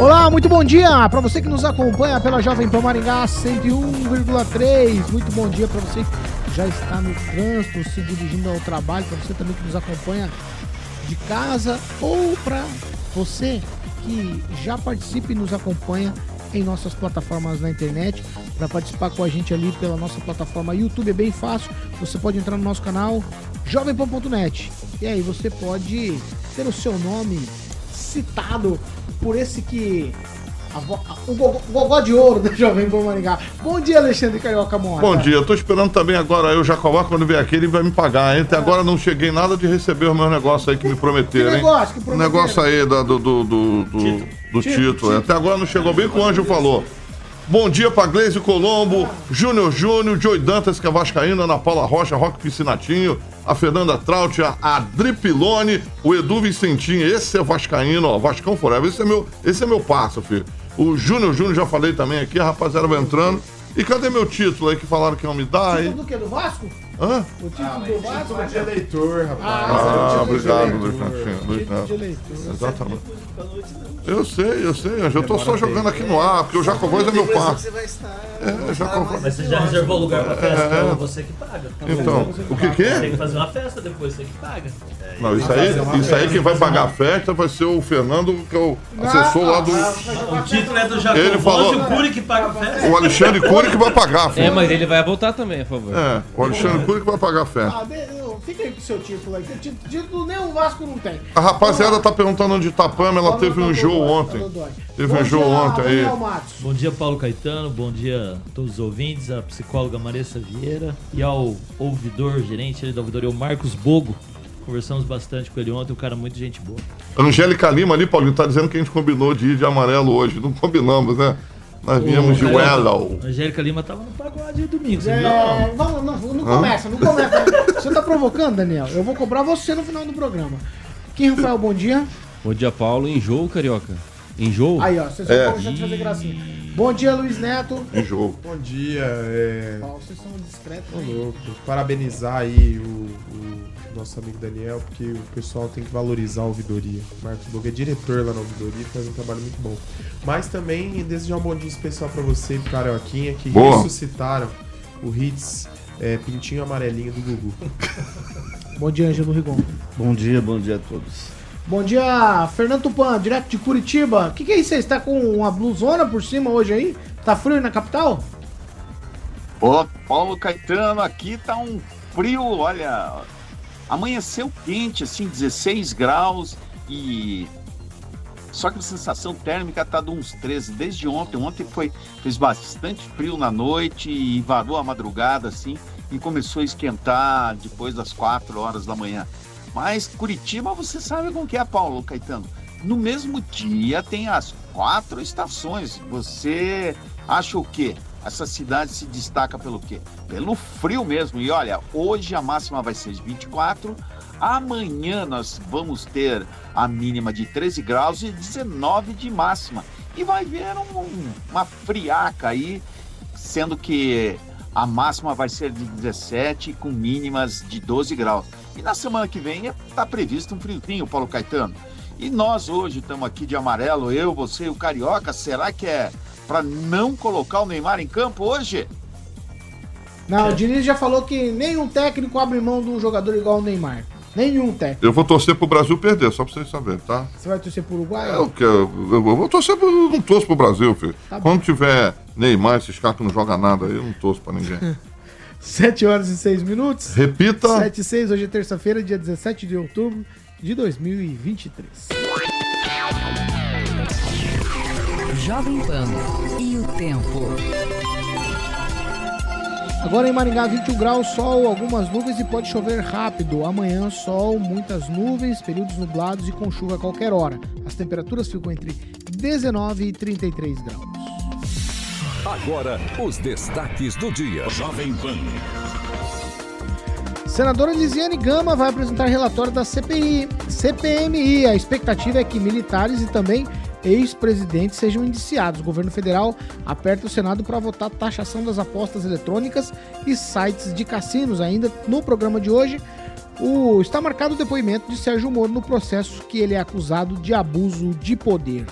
Olá, muito bom dia para você que nos acompanha pela Jovem Pan Maringá 101,3. Muito bom dia para você que já está no trânsito, se dirigindo ao trabalho, para você também que nos acompanha de casa ou para você que já participa e nos acompanha em nossas plataformas na internet. Para participar com a gente ali pela nossa plataforma YouTube é bem fácil. Você pode entrar no nosso canal jovempan.net e aí você pode ter o seu nome citado por esse que. a vo- a- o gogó- gogó de ouro da Jovem Pan Maringá. Bom dia, Alexandre Carioca Mota. Bom dia, eu tô esperando também agora aí o Jacobá, quando vier aqui, ele vai me pagar, hein? Até agora não cheguei nada de receber os meus negócios aí que me prometeram, Que negócio que O prometeram? negócio aí da- do, do, do, do, do Tito, Tito. Até agora não chegou bem com o Anjo falou. Bom dia pra Gleise Colombo, Júnior Júnior, Joey Dantas, que é Vascaína, Ana Paula Rocha, Roque Piscinatinho, a Fernanda Traut, a Adri Pilone, o Edu Vicentinho, esse é Vascaíno, ó, Vascão Forever, esse é meu, esse é meu passo, filho. O Júnior Júnior, já falei também aqui, a rapaziada vai entrando. E cadê meu título aí que falaram que iam me dar? Título do quê? Do Vasco? Hã? O título do Vasco? de eleitor, rapaz. Ah, obrigado, Luiz eleitor. Exatamente. Eu sei, eu sei. Eu tô só jogando aqui no ar, porque o Jacobóis é meu passo. É, Jacobóis. Mas você já reservou lugar pra festa? Então você que paga. Então, o que que Tem é? que fazer uma festa depois, você que paga. Não, isso aí, isso aí quem vai pagar a festa vai ser o Fernando, que é o assessor lá do. O título é do Jacobão Ele falou- o Curi que paga a festa. O Alexandre Cury que vai pagar, É, filho. mas ele vai voltar também, por favor. É, o Alexandre Cury que vai pagar a festa. Ah, de- fica aí com o seu título aí. título, nem o Vasco não tem. A rapaziada tá perguntando onde tá a Pamela, ela teve um jogo ontem. Teve um jogo ontem aí. Bom dia, Paulo Caetano. Bom dia a todos os ouvintes, a psicóloga Maressa Vieira e ao ouvidor, gerente ali da ouvidoria, o Marcos Bogo. Conversamos bastante com ele ontem, um cara muito gente boa. Angélica Lima ali, Paulinho, tá dizendo que a gente combinou de ir de amarelo hoje. Não combinamos, né? Nós viemos de. A Angélica Lima tava no pagode domingo, você viu? É, não, não, não começa, não começa. Você tá provocando, Daniel? Eu vou cobrar você no final do programa. Quem, Rafael, bom dia. Bom dia, Paulo. Enjoo, carioca. Enjoo? Aí, ó, vocês É. vão começar a fazer gracinha. Bom dia, Luiz Neto. Em jogo. Bom dia, é. Ó, vocês são discretos. Ô, hein? louco. Parabenizar aí o, o nosso amigo Daniel, porque o pessoal tem que valorizar a ouvidoria. O Marcos Boga é diretor lá na ouvidoria, faz um trabalho muito bom. Mas também desejar um bom dia especial pra você e pro Carioquinha, que Boa. ressuscitaram o hits é, Pintinho Amarelinho do Gugu. Bom dia, Ângelo Rigon. Bom dia, bom dia a todos. Bom dia, Fernando Tupan, direto de Curitiba. O que, que é isso aí? Você tá com uma blusona por cima hoje aí? Tá frio na capital? Ô, Paulo Caetano, aqui tá um frio, olha, amanheceu quente, assim, 16 graus e só que a sensação térmica tá de uns 13 desde ontem. Ontem foi fez bastante frio na noite e varou a madrugada assim e começou a esquentar depois das 4 horas da manhã. Mas Curitiba, você sabe como que é, Paulo Caetano? No mesmo dia tem as quatro estações. Você acha o quê? Essa cidade se destaca pelo quê? Pelo frio mesmo. E olha, hoje a máxima vai ser de 24, amanhã nós vamos ter a mínima de 13 graus e 19 de máxima. E vai vir um- uma friaca aí, sendo que a máxima vai ser de 17 com mínimas de 12 graus. E na semana que vem está previsto um friozinho, Paulo Caetano. E nós hoje estamos aqui de amarelo, eu, você e o Carioca. Será que é para não colocar o Neymar em campo hoje? Não, o Diniz já falou que nenhum técnico abre mão de um jogador igual o Neymar. Nenhum técnico. Eu vou torcer pro Brasil perder, só pra vocês saberem, tá? Você vai torcer pro Uruguai? Eu, quero, eu, eu vou torcer pro. eu Não torço pro Brasil, filho. Tá bom. Quando tiver Neymar, esses caras que não jogam nada aí, eu não torço pra ninguém. 7 horas e 6 minutos. Repita. 7 e 6, hoje é terça-feira, dia 17 de outubro de 2023. Jovem Pan e o tempo. Agora em Maringá, 21 graus, sol, algumas nuvens e pode chover rápido. Amanhã, sol, muitas nuvens, períodos nublados e com chuva a qualquer hora. As temperaturas ficam entre 19 e 33 graus. Agora, os destaques do dia. Jovem Pan. Senadora Lisiane Gama vai apresentar relatório da CPI, CPMI. A expectativa é que militares e também ex-presidentes sejam indiciados. O governo federal aperta o Senado para votar taxação das apostas eletrônicas e sites de cassinos. Ainda no programa de hoje, o, está marcado o depoimento de Sérgio Moro no processo que ele é acusado de abuso de poder.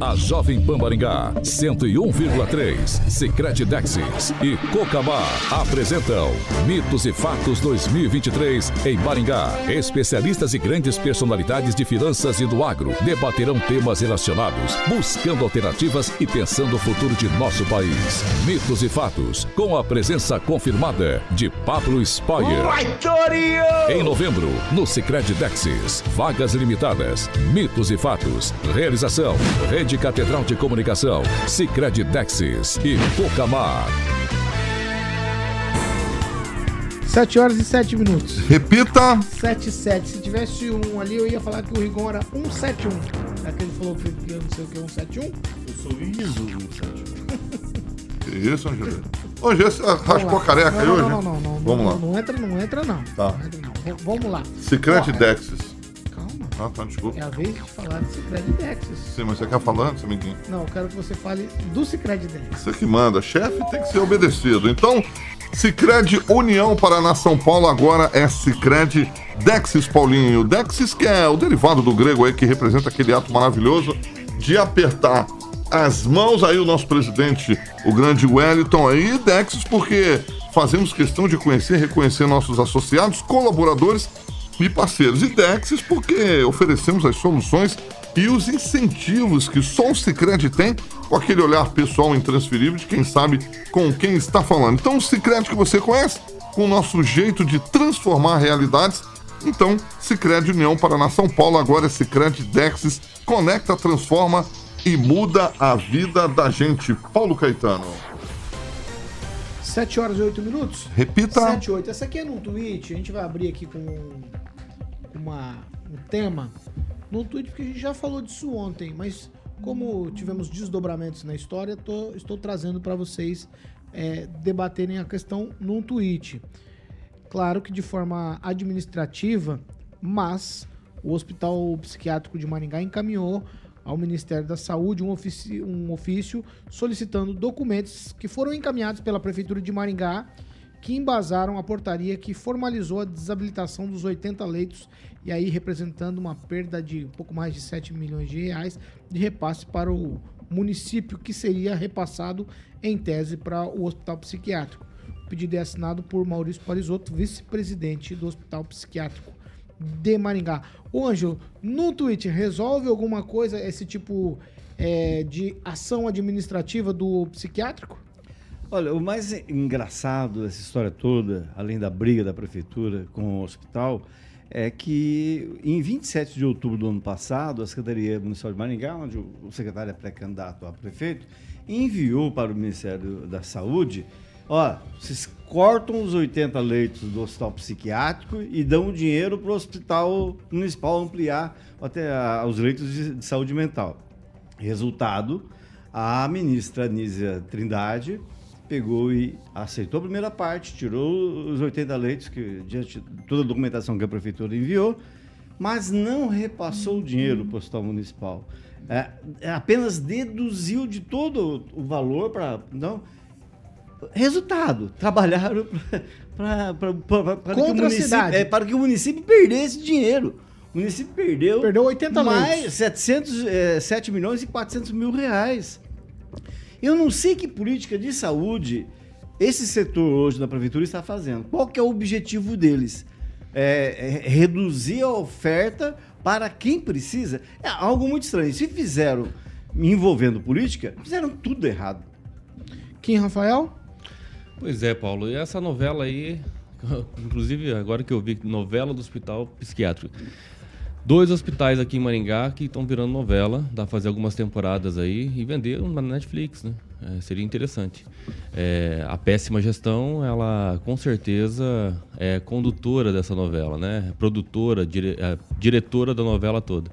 A Jovem Pan Maringá, 101,3, Secret Dexis e Cocamar apresentam Mitos e Fatos 2023 em Maringá. Especialistas e grandes personalidades de finanças e do agro debaterão temas relacionados, buscando alternativas e pensando o futuro de nosso país. Mitos e Fatos, com a presença confirmada de Pablo Spoyer. Em novembro, no Secret Dexis, vagas limitadas, Mitos e Fatos, realização Rede Catedral de Comunicação, Sicredi Dexis e Pocamar. 7 horas e 7 minutos. Repita. 7 7. Se tivesse um ali, eu ia falar que o Rigon era 171. Já que ele falou que eu não sei o que é 171. Eu sou o ISO 171. Que isso, Angelina? Hoje esse raspou a careca não, não, hoje? Não, não, não. Vamos não, lá. Não entra, não entra, não. Tá. Não entra, não. Vamos lá. Secret Dexis. Ah, tá, desculpa. É a vez de falar de Secret Dexis. Sim, mas você quer falar antes, amiguinho? Não, eu quero que você fale do Secret Dexis. Você que manda. Chefe tem que ser obedecido. Então, Cicred União Paraná São Paulo agora é Cicred Dexis Paulinho. Dexis que é o derivado do grego aí que representa aquele ato maravilhoso de apertar as mãos aí o nosso presidente, o grande Wellington aí, Dexis porque fazemos questão de conhecer reconhecer nossos associados, colaboradores e parceiros. E Dexis porque oferecemos as soluções e os incentivos que só o Cicred tem com aquele olhar pessoal intransferível de quem sabe com quem está falando. Então, o Cicred que você conhece, com o nosso jeito de transformar realidades. Então, Cicred União Paraná São Paulo, agora é Cicred Dexis, conecta, transforma e muda a vida da gente. Paulo Caetano. 7 horas e 8 minutos? Repita. 7 e 8. Essa aqui é num tweet. A gente vai abrir aqui com uma, um tema. No tweet, porque a gente já falou disso ontem, mas como tivemos desdobramentos na história, tô- estou trazendo para vocês é, debaterem a questão num tweet. Claro que de forma administrativa, mas o Hospital Psiquiátrico de Maringá encaminhou ao Ministério da Saúde um, ofici- um ofício solicitando documentos que foram encaminhados pela Prefeitura de Maringá que embasaram a portaria que formalizou a desabilitação dos 80 leitos e aí representando uma perda de um pouco mais de 7 milhões de reais de repasse para o município que seria repassado em tese para o hospital psiquiátrico. O pedido é assinado por Maurício Parisotto, vice-presidente do Hospital Psiquiátrico de Maringá. Ô, Anjo, no tweet, resolve alguma coisa esse tipo é, de ação administrativa do psiquiátrico? Olha, o mais engraçado dessa história toda, além da briga da prefeitura com o hospital, é que em 27 de outubro do ano passado, a Secretaria Municipal de Maringá, onde o secretário é pré-candidato a prefeito, enviou para o Ministério da Saúde, ó, vocês cortam os 80 leitos do hospital psiquiátrico e dão o dinheiro para o hospital municipal ampliar até os leitos de, de saúde mental. Resultado, a ministra Anísia Trindade pegou e aceitou a primeira parte, tirou os 80 leitos, que diante de toda a documentação que a prefeitura enviou, mas não repassou o dinheiro para o hospital municipal. É, é, apenas deduziu de todo o valor para. Não. Resultado, trabalharam para que, o município- cidade. é, para que o município perdesse dinheiro. O município perdeu, Perdeu 80 mais leitos. 700, é, 7 milhões e 400 mil reais. Eu não sei que política de saúde esse setor hoje da prefeitura está fazendo. Qual que é o objetivo deles? É, é reduzir a oferta para quem precisa? É algo muito estranho. Se fizeram envolvendo política, fizeram tudo errado. Kim Rafael? Pois é, Paulo. E essa novela aí, inclusive agora que eu vi, novela do Hospital Psiquiátrico. Dois hospitais aqui em Maringá que estão virando novela, dá pra fazer algumas temporadas aí e vender na Netflix, né? É, seria interessante. É, a péssima gestão, ela com certeza é condutora dessa novela, né? Produtora, dire, é, diretora da novela toda.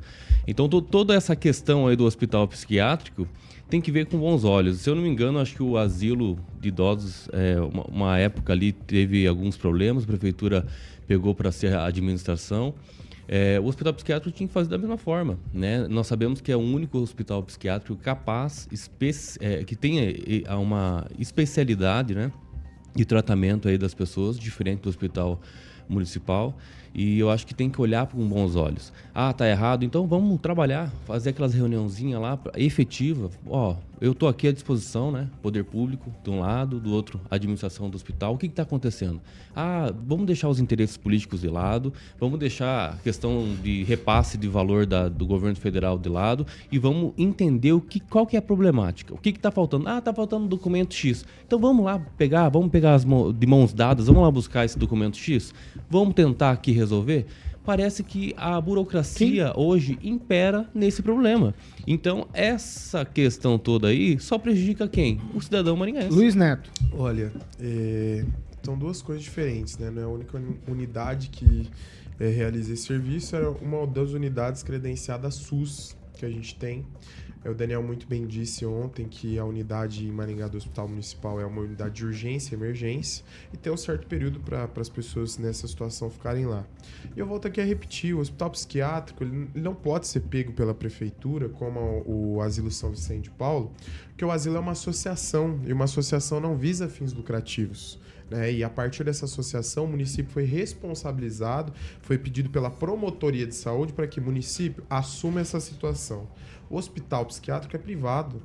Então to, toda essa questão aí do hospital psiquiátrico tem que ver com bons olhos. Se eu não me engano, acho que o asilo de idosos, é, uma, uma época ali teve alguns problemas, a prefeitura pegou para ser a administração. É, o hospital psiquiátrico tinha que fazer da mesma forma. Né? Nós sabemos que é o único hospital psiquiátrico capaz, é, que tenha uma especialidade né, de tratamento aí das pessoas, diferente do hospital municipal. E eu acho que tem que olhar com bons olhos. Ah, tá errado, então vamos trabalhar, fazer aquelas reuniãozinhas lá efetiva. Ó, eu estou aqui à disposição, né? Poder público, de um lado, do outro, administração do hospital. O que está acontecendo? Ah, vamos deixar os interesses políticos de lado, vamos deixar a questão de repasse de valor da, do governo federal de lado e vamos entender o que, qual que é a problemática. O que está faltando? Ah, está faltando documento X. Então vamos lá pegar, vamos pegar as mãos, de mãos dadas, vamos lá buscar esse documento X, vamos tentar aqui resolver parece que a burocracia Sim. hoje impera nesse problema. Então, essa questão toda aí só prejudica quem? O cidadão marinhense. Luiz Neto. Olha, é, são duas coisas diferentes, né? Não é a única unidade que é, realiza esse serviço, é uma das unidades credenciadas SUS que a gente tem. É, o Daniel muito bem disse ontem que a unidade em Maringá do Hospital Municipal é uma unidade de urgência emergência e tem um certo período para as pessoas nessa situação ficarem lá. E eu volto aqui a repetir: o hospital psiquiátrico ele não pode ser pego pela prefeitura como o Asilo São Vicente de Paulo, porque o asilo é uma associação e uma associação não visa fins lucrativos. Né? E a partir dessa associação, o município foi responsabilizado, foi pedido pela promotoria de saúde para que o município assuma essa situação. Hospital psiquiátrico é privado.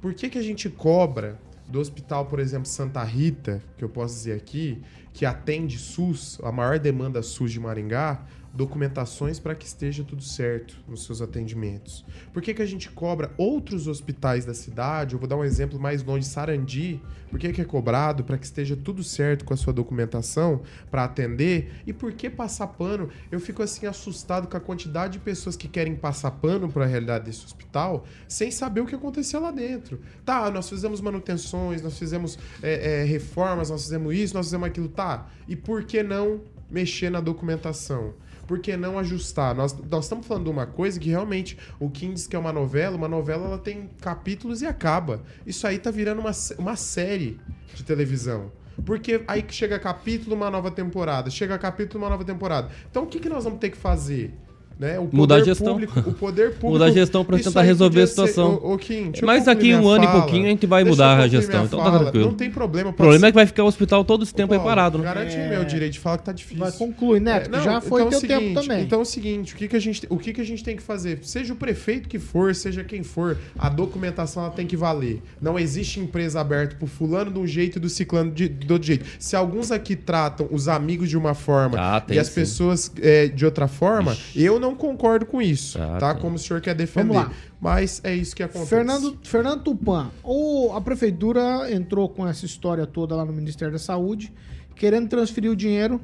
Por que, que a gente cobra do hospital, por exemplo, Santa Rita, que eu posso dizer aqui, que atende SUS, a maior demanda SUS de Maringá, documentações para que esteja tudo certo nos seus atendimentos. Por que, que a gente cobra outros hospitais da cidade? Eu vou dar um exemplo mais longe, Sarandi. Por que, que é cobrado para que esteja tudo certo com a sua documentação para atender? E por que passar pano? Eu fico assim assustado com a quantidade de pessoas que querem passar pano para a realidade desse hospital sem saber o que aconteceu lá dentro. Tá, nós fizemos manutenções, nós fizemos é, é, reformas, nós fizemos isso, nós fizemos aquilo. Tá, e por que não mexer na documentação? Por que não ajustar? Nós, nós estamos falando de uma coisa que realmente o diz que é uma novela, uma novela ela tem capítulos e acaba. Isso aí tá virando uma, uma série de televisão. Porque aí que chega capítulo, uma nova temporada. Chega capítulo, uma nova temporada. Então o que, que nós vamos ter que fazer? Né? O Mudar a gestão. Público, o poder público. Mudar a gestão para tentar resolver a situação. Ser, o, o Kim, Mas daqui um ano fala. e pouquinho a gente vai deixa mudar a gestão. Então tá tranquilo. Não tem problema. O problema ser... é que vai ficar o hospital todo esse tempo Paulo, aí parado. Né? Garante é... meu direito de falar que tá difícil. Vai concluir, Neto. É, não, já foi então, é teu seguinte, tempo também. Então é o seguinte: o, que, que, a gente, o que, que a gente tem que fazer? Seja o prefeito que for, seja quem for, a documentação ela tem que valer. Não existe empresa aberta pro fulano de um jeito e do ciclano de, do outro jeito. Se alguns aqui tratam os amigos de uma forma ah, e as sim. pessoas é, de outra forma, Ixi. eu não concordo com isso, ah, tá? Como o senhor quer defender. Vamos lá. Mas é isso que acontece. Fernando, Fernando Tupan, ou a prefeitura entrou com essa história toda lá no Ministério da Saúde, querendo transferir o dinheiro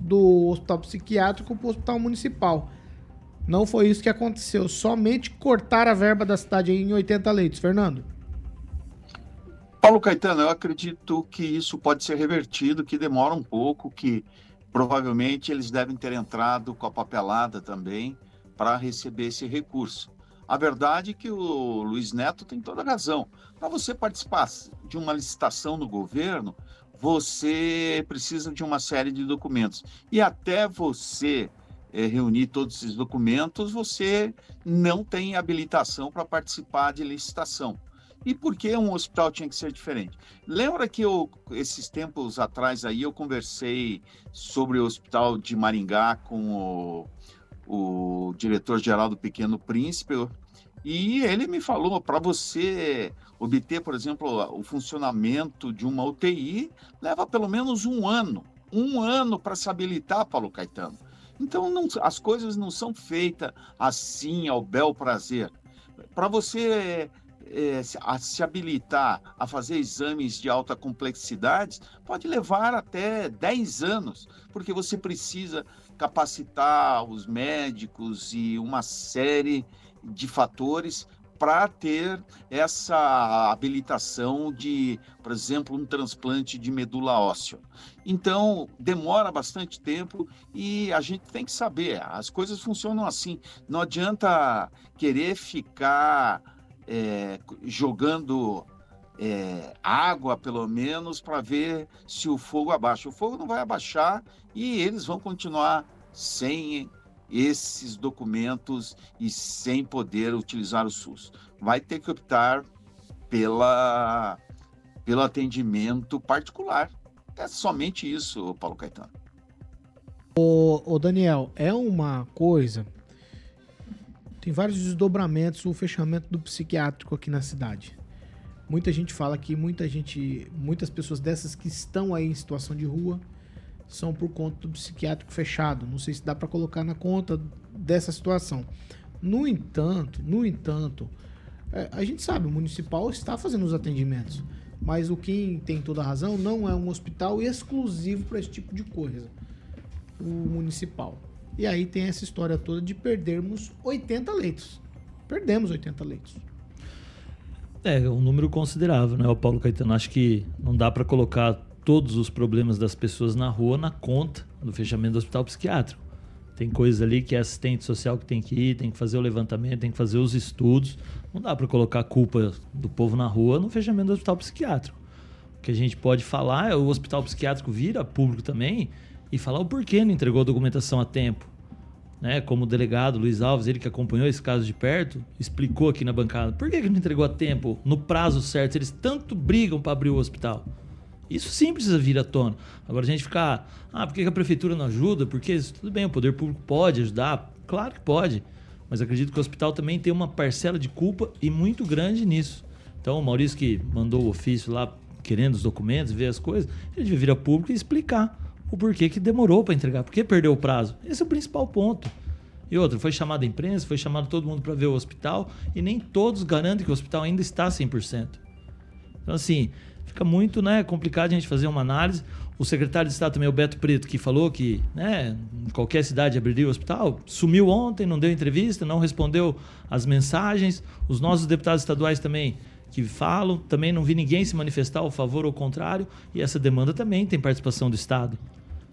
do hospital psiquiátrico para o hospital municipal. Não foi isso que aconteceu. Somente cortar a verba da cidade em 80 leitos. Fernando. Paulo Caetano, eu acredito que isso pode ser revertido, que demora um pouco, que provavelmente eles devem ter entrado com a papelada também para receber esse recurso. A verdade é que o Luiz Neto tem toda a razão. Para você participar de uma licitação no governo, você precisa de uma série de documentos. E até você é, reunir todos esses documentos, você não tem habilitação para participar de licitação. E por que um hospital tinha que ser diferente? Lembra que eu, esses tempos atrás aí, eu conversei sobre o hospital de Maringá com o o diretor-geral do Pequeno Príncipe, e ele me falou para você obter, por exemplo, o funcionamento de uma UTI leva pelo menos um ano, um ano para se habilitar, Paulo Caetano. Então não, as coisas não são feitas assim ao bel prazer. Para você é, a, se habilitar a fazer exames de alta complexidade, pode levar até 10 anos, porque você precisa capacitar os médicos e uma série de fatores para ter essa habilitação de, por exemplo, um transplante de medula óssea. Então, demora bastante tempo e a gente tem que saber, as coisas funcionam assim. Não adianta querer ficar é, jogando é, água, pelo menos, para ver se o fogo abaixa. O fogo não vai abaixar e eles vão continuar sem esses documentos e sem poder utilizar o SUS. Vai ter que optar pela, pelo atendimento particular. É somente isso, Paulo Caetano. Ô, ô Daniel, é uma coisa. Tem vários desdobramentos o fechamento do psiquiátrico aqui na cidade. Muita gente fala que muita gente, muitas pessoas dessas que estão aí em situação de rua, são por conta do psiquiátrico fechado. Não sei se dá para colocar na conta dessa situação. No entanto, no entanto, é, a gente sabe, o municipal está fazendo os atendimentos, mas o quem tem toda a razão não é um hospital exclusivo para esse tipo de coisa. O municipal. E aí tem essa história toda de perdermos 80 leitos. Perdemos 80 leitos. É, um número considerável, né, o Paulo Caetano? Acho que não dá para colocar todos os problemas das pessoas na rua na conta do fechamento do hospital psiquiátrico. Tem coisas ali que é assistente social que tem que ir, tem que fazer o levantamento, tem que fazer os estudos. Não dá para colocar a culpa do povo na rua no fechamento do hospital psiquiátrico. O que a gente pode falar é o hospital psiquiátrico vira público também e falar o porquê não entregou a documentação a tempo. Né? Como o delegado Luiz Alves, ele que acompanhou esse caso de perto, explicou aqui na bancada. Por que, que não entregou a tempo, no prazo certo? Eles tanto brigam para abrir o hospital. Isso sim precisa vir à tona. Agora a gente ficar, ah, por que a prefeitura não ajuda? Porque tudo bem, o poder público pode ajudar, claro que pode. Mas acredito que o hospital também tem uma parcela de culpa e muito grande nisso. Então o Maurício que mandou o ofício lá querendo os documentos, ver as coisas, ele devia vir a público e explicar o porquê que demorou para entregar, por que perdeu o prazo. Esse é o principal ponto. E outra, foi chamada a imprensa, foi chamado todo mundo para ver o hospital e nem todos garantem que o hospital ainda está 100%. Então assim, fica muito né, complicado a gente fazer uma análise. O secretário de Estado também, o Beto Preto, que falou que né, qualquer cidade abriria o hospital, sumiu ontem, não deu entrevista, não respondeu as mensagens. Os nossos deputados estaduais também que falam, também não vi ninguém se manifestar ao favor ou ao contrário, e essa demanda também tem participação do Estado.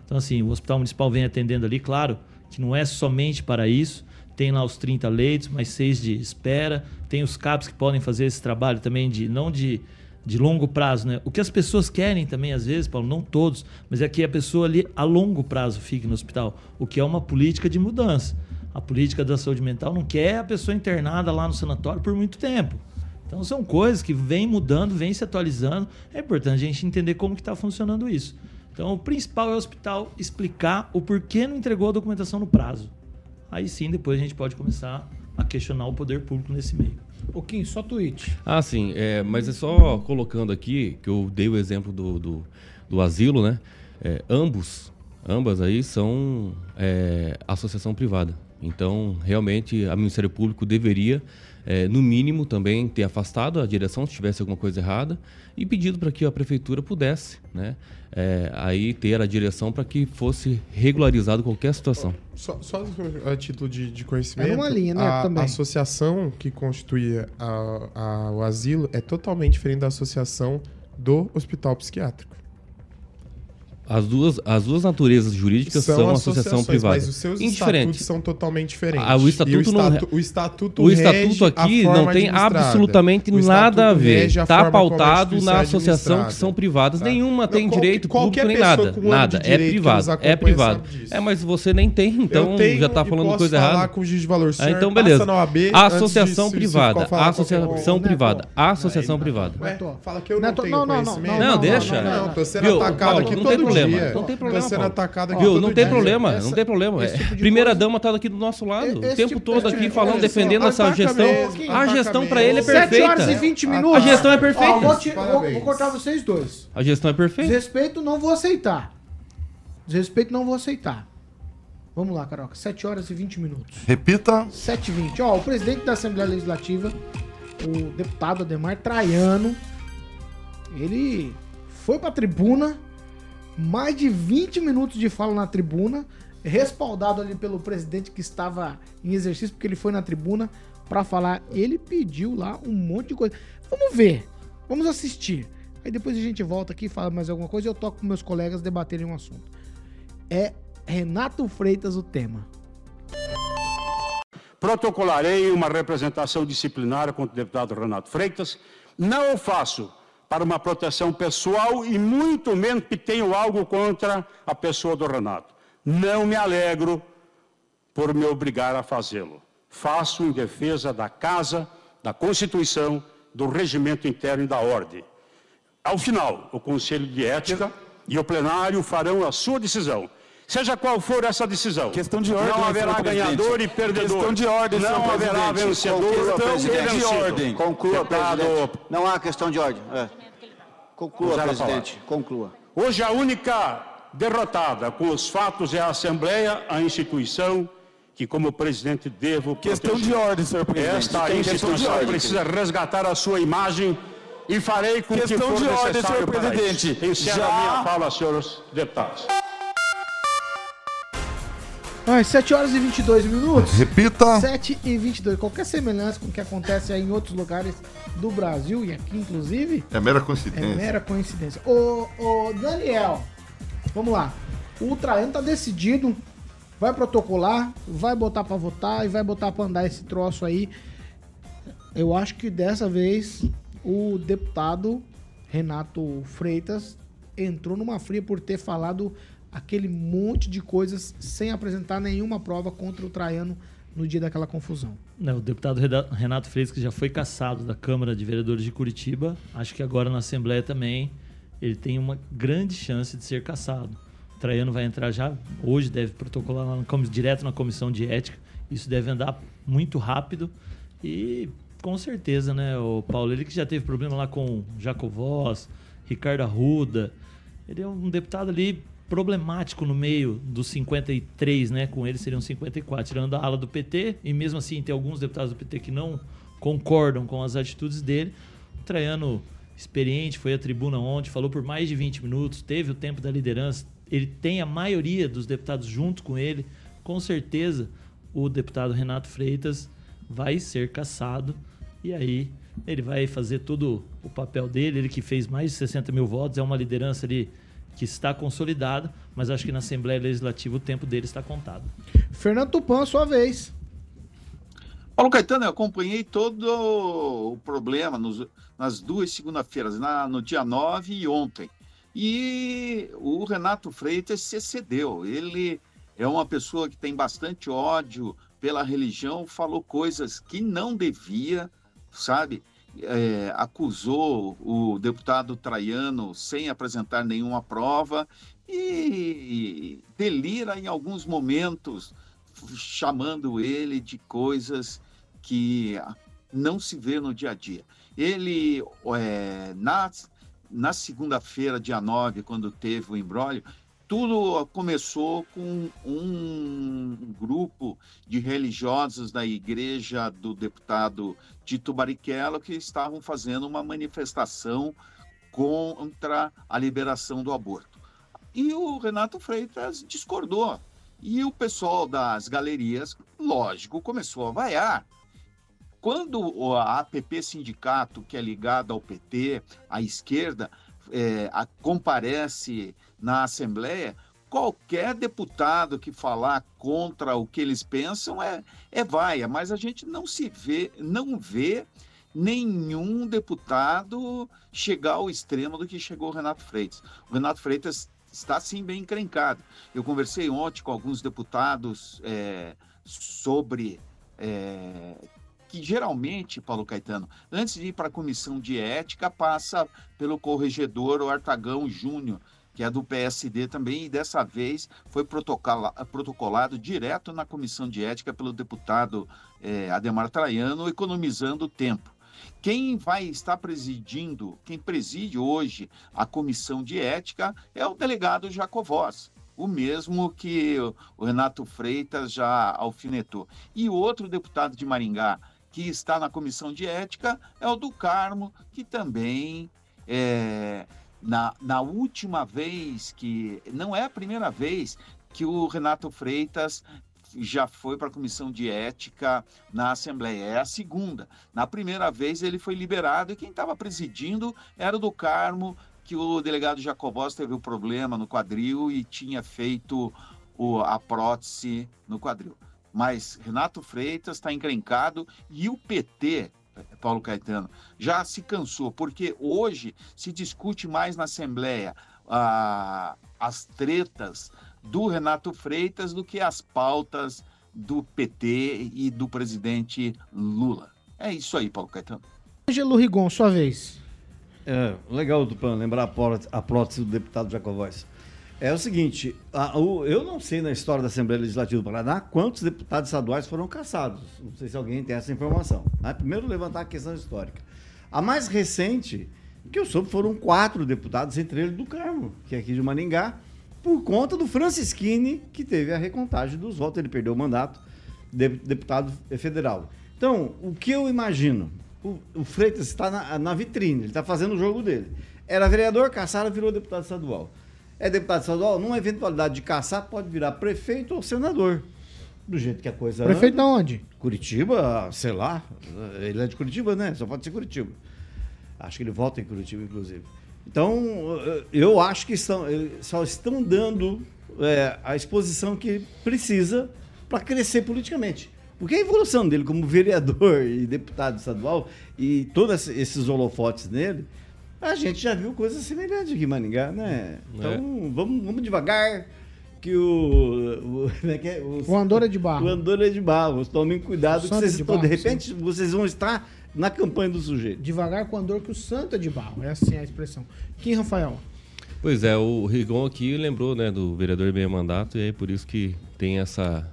Então, assim, o Hospital Municipal vem atendendo ali, claro, que não é somente para isso, tem lá os 30 leitos, mais seis de espera, tem os CAPs que podem fazer esse trabalho também de não de de longo prazo, né? O que as pessoas querem também, às vezes, Paulo, não todos, mas é que a pessoa ali a longo prazo fique no hospital, o que é uma política de mudança. A política da saúde mental não quer a pessoa internada lá no sanatório por muito tempo. Então são coisas que vêm mudando, vêm se atualizando. É importante a gente entender como que está funcionando isso. Então o principal é o hospital explicar o porquê não entregou a documentação no prazo. Aí sim, depois a gente pode começar a questionar o poder público nesse meio. Pouquinho, só tweet. Ah, sim. É, mas é só colocando aqui, que eu dei o exemplo do, do, do asilo, né? É, ambos, ambas aí são é, associação privada. Então, realmente, o Ministério Público deveria, é, no mínimo, também ter afastado a direção se tivesse alguma coisa errada e pedido para que a prefeitura pudesse, né? É, aí ter a direção para que fosse regularizado qualquer situação. Só, só a título de, de conhecimento, É uma linha, né, a, também. a associação que constituía a- a- o asilo é totalmente diferente da associação do hospital psiquiátrico. As duas, as duas naturezas jurídicas são, associação associações, privada. Mas os seus Indiferente. estatutos são totalmente diferentes. Ah, o estatuto o, não- estatu- o estatuto, O estatuto a aqui não tem absolutamente O nada a ver. a Está a pautado na é associação que são privadas. Tá? Nenhuma tem Não, qual- direito público nem nada. Nada. É privado. É privado. É, mas você nem tem, então tenho já está e falando posso coisa falar errada. com o juiz de valor. O Ah, então, beleza. A associação privada. A associação privada. A associação privada. Fala que eu não tenho não, não, não, conhecimento. Não, deixa. Não, não, tô sendo atacado aqui todo tem problema. dia. Não tem problema, sendo Paulo. atacado aqui Viu, não tem dia. problema, Essa- não tem problema. tipo de Primeira coisa- dama tá aqui do nosso lado, o tempo tipo- todo aqui tipo- falando, defendendo só, essa ataca gestão. mesmo, A gestão pra mesmo. ele é 7 perfeita. horas e 20 A minutos. gestão é perfeita. Ó, vou, te- vou- Parabéns. vou cortar vocês dois. A gestão é perfeita. Desrespeito não vou aceitar. Desrespeito não vou aceitar. Vamos lá, Caroca. 7 horas e 20 minutos. Repita. 7 e 20. Ó, o presidente da Assembleia Legislativa, o deputado Ademar Traiano, ele foi pra tribuna, mais de 20 minutos de fala na tribuna, respaldado ali pelo presidente que estava em exercício, porque ele foi na tribuna para falar. Ele pediu lá um monte de coisa. Vamos ver, vamos assistir. Aí depois a gente volta aqui, fala mais alguma coisa e eu toco com meus colegas debaterem um assunto. É Renato Freitas o tema. Protocolarei uma representação disciplinar contra o deputado Renato Freitas. Não o faço para uma proteção pessoal e muito menos que tenho algo contra a pessoa do Renato. Não me alegro por me obrigar a fazê-lo. Faço em defesa da casa, da Constituição, do regimento interno e da ordem. Ao final, o Conselho de Ética e o plenário farão a sua decisão. Seja qual for essa decisão. Questão de ordem. Não haverá ganhador e perdedor. Questão de ordem, Não haverá vencedor Conclua, presidente. de ordem. Conclua, Deputado- presidente. Não há questão de ordem. É. Conclua, Usar presidente. Conclua. Hoje a única derrotada com os fatos é a Assembleia, a instituição que como presidente devo Questão proteger. de ordem, senhor presidente. Esta Tem questão instituição ordem. precisa resgatar a sua imagem e farei com Questão que for de ordem, necessário senhor presidente. isso. Encerro Já- a minha fala, senhores deputados. Às 7 horas e 22 minutos. Repita. 7 e 22. Qualquer semelhança com o que acontece aí em outros lugares do Brasil e aqui, inclusive, É mera é coincidência. mera coincidência. Ô, ô Daniel, vamos lá. O Traiano tá decidido, vai protocolar, vai botar pra votar e vai botar pra andar esse troço aí. Eu acho que dessa vez o deputado Renato Freitas entrou numa fria por ter falado aquele monte de coisas sem apresentar nenhuma prova contra o Traiano no dia daquela confusão. O deputado Renato Freitas, que já foi cassado da Câmara de Vereadores de Curitiba, acho que agora na Assembleia também ele tem uma grande chance de ser cassado. O Traiano vai entrar já hoje, deve protocolar lá no direto na Comissão de Ética. Isso deve andar muito rápido e com certeza, né, o Paulo, ele que já teve problema lá com Jacovós, Ricardo Arruda, ele é um deputado ali problemático no meio dos 53, né? Com ele seriam 54, tirando a ala do PT, e mesmo assim tem alguns deputados do PT que não concordam com as atitudes dele. O Traiano, experiente, foi à tribuna ontem, falou por mais de 20 minutos, teve o tempo da liderança, ele tem a maioria dos deputados junto com ele. Com certeza, o deputado Renato Freitas vai ser cassado e aí ele vai fazer todo o papel dele, ele que fez mais de 60 mil votos, é uma liderança ali que está consolidada, mas acho que na Assembleia Legislativa o tempo dele está contado. Fernando Tupan, sua vez. Paulo Caetano, eu acompanhei todo o problema nos- nas duas segunda-feiras, no dia 9 e ontem. E o Renato Freitas se excedeu. Ele é uma pessoa que tem bastante ódio pela religião, falou coisas que não devia, sabe? É, acusou o deputado Traiano sem apresentar nenhuma prova e delira em alguns momentos, chamando ele de coisas que não se vê no dia a dia. Ele, é, na, na segunda-feira, dia 9, quando teve o embrólio, tudo começou com um grupo de religiosos da igreja do deputado Tito Barrichello que estavam fazendo uma manifestação contra a liberação do aborto. E o Renato Freitas discordou. E o pessoal das galerias, lógico, começou a vaiar. Quando o- a APP Sindicato, que é ligada ao PT, à esquerda, é, a- comparece na Assembleia, qualquer deputado que falar contra o que eles pensam é, é vaia, mas a gente não se vê, não vê nenhum deputado chegar ao extremo do que chegou o Renato Freitas. O Renato Freitas está sim bem encrencado. Eu conversei ontem com alguns deputados é, sobre é, que geralmente, Paulo Caetano, antes de ir para a comissão de ética, passa pelo corregedor o Artagão Júnior, que é do PSD também, e dessa vez foi protocola- protocolado direto na comissão de ética pelo deputado eh, Ademar Traiano, economizando tempo. Quem vai estar presidindo, quem preside hoje a comissão de ética é o delegado Jacovós, o mesmo que o Renato Freitas já alfinetou. E outro deputado de Maringá que está na comissão de ética é o do Carmo, que também é, na, na última vez que não é a primeira vez que o Renato Freitas já foi para a comissão de ética na Assembleia. É a segunda. Na primeira vez ele foi liberado e quem estava presidindo era o do Carmo, que o delegado Jacobós teve um problema no quadril e tinha feito o, a prótese no quadril. Mas Renato Freitas está encrencado e o PT, Paulo Caetano, já se cansou, porque hoje se discute mais na Assembleia ah, as tretas do Renato Freitas do que as pautas do PT e do presidente Lula. É isso aí, Paulo Caetano. Ângelo Rigon, sua vez. É, legal, Tupan, lembrar a prótese, a prótese do deputado Jacovóis. É o seguinte, a, o, eu não sei na história da Assembleia Legislativa do Paraná quantos deputados estaduais foram caçados. Não sei se alguém tem essa informação. Né? Primeiro, levantar a questão histórica. A mais recente, que eu soube, foram quatro deputados, entre eles do Carmo, que é aqui de Maningá, por conta do Francisquini, que teve a recontagem dos votos. Ele perdeu o mandato de deputado federal. Então, o que eu imagino? O, o Freitas está na, na vitrine, ele está fazendo o jogo dele. Era vereador, caçaram, virou deputado estadual. É deputado estadual, numa eventualidade de caçar, pode virar prefeito ou senador. Do jeito que a coisa Prefeito anda. aonde? Curitiba, sei lá. Ele é de Curitiba, né? Só pode ser Curitiba. Acho que ele volta em Curitiba, inclusive. Então, eu acho que estão, só estão dando é, a exposição que precisa para crescer politicamente. Porque a evolução dele como vereador e deputado estadual e todos esses holofotes nele, a gente já viu coisas semelhantes aqui em Maningá, né? Então, é. vamos, vamos devagar, que o. O, é que é? o Andor é de barro. O Andor é de barro. Tomem cuidado, que vocês, de, barro, de repente sim. vocês vão estar na campanha do sujeito. Devagar com o Andor, que o santo é de barro. É assim a expressão. Quem, Rafael? Pois é, o Rigon aqui lembrou né, do vereador meio mandato, e é por isso que tem essa,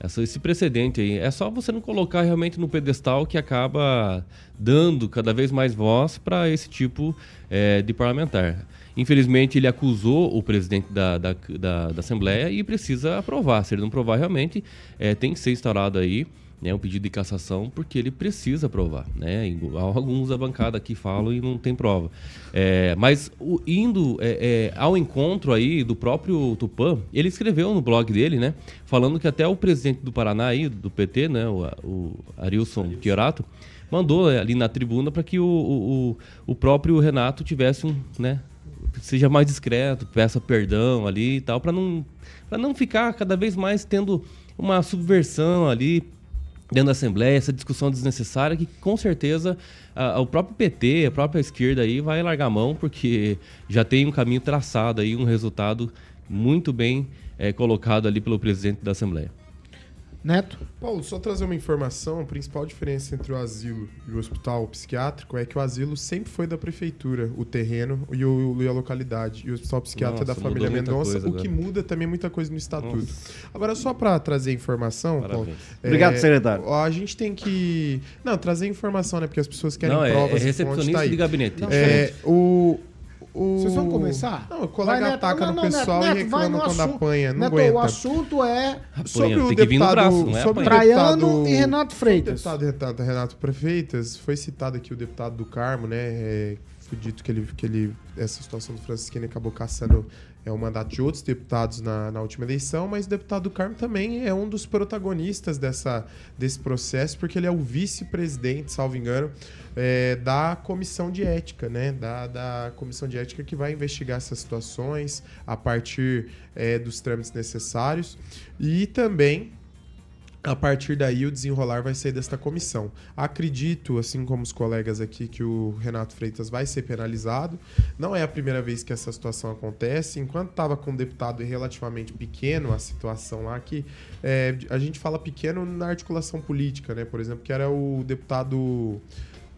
essa, esse precedente aí. É só você não colocar realmente no pedestal que acaba dando cada vez mais voz para esse tipo é, de parlamentar. Infelizmente, ele acusou o presidente da, da, da, da, Assembleia e precisa aprovar. Se ele não provar, realmente é, tem que ser instaurado aí né, um pedido de cassação, porque ele precisa provar. Né? Alguns da bancada aqui falam e não tem prova. É, mas o, indo é, é, ao encontro aí do próprio Tupã, ele escreveu no blog dele, né, falando que até o presidente do Paraná aí, do PT, né, o, o Arilson Chiorato, mandou ali na tribuna para que o, o, o próprio Renato tivesse um, né, seja mais discreto, peça perdão ali e tal, para não, não ficar cada vez mais tendo uma subversão ali dentro da Assembleia, essa discussão desnecessária que com certeza a, o próprio PT, a própria esquerda aí vai largar a mão porque já tem um caminho traçado aí, um resultado muito bem é, colocado ali pelo presidente da Assembleia. Neto? Paulo, só trazer uma informação: a principal diferença entre o asilo e o hospital psiquiátrico é que o asilo sempre foi da prefeitura, o terreno e, o, e a localidade. E o hospital psiquiátrico Nossa, é da família Mendonça, o que muda também muita coisa no estatuto. Nossa. Agora, só para trazer informação, Paulo, é, Obrigado, secretário. A gente tem que. Não, trazer informação, né? Porque as pessoas querem Não, provas. É, é recepcionista tá de gabinete. Não, é, o, o... Vocês vão começar? Não, o colega vai, ataca não, no não, pessoal Neto, e reclama quando assunto. apanha. Não Neto, aguenta. o assunto é sobre o deputado, braço, é sobre Traiano deputado, e Renato Freitas. O deputado Renato Freitas, foi citado aqui o deputado do Carmo, né? É, foi dito que ele, que ele essa situação do Francisquini acabou caçando é o mandato de outros deputados na, na última eleição, mas o deputado do Carmo também é um dos protagonistas dessa, desse processo, porque ele é o vice-presidente, salvo engano, é, da comissão de ética, né? Da, da comissão de ética que vai investigar essas situações a partir é, dos trâmites necessários e também a partir daí o desenrolar vai ser desta comissão. Acredito, assim como os colegas aqui, que o Renato Freitas vai ser penalizado. Não é a primeira vez que essa situação acontece. Enquanto estava com um deputado relativamente pequeno, a situação lá que é, a gente fala pequeno na articulação política, né? Por exemplo, que era o deputado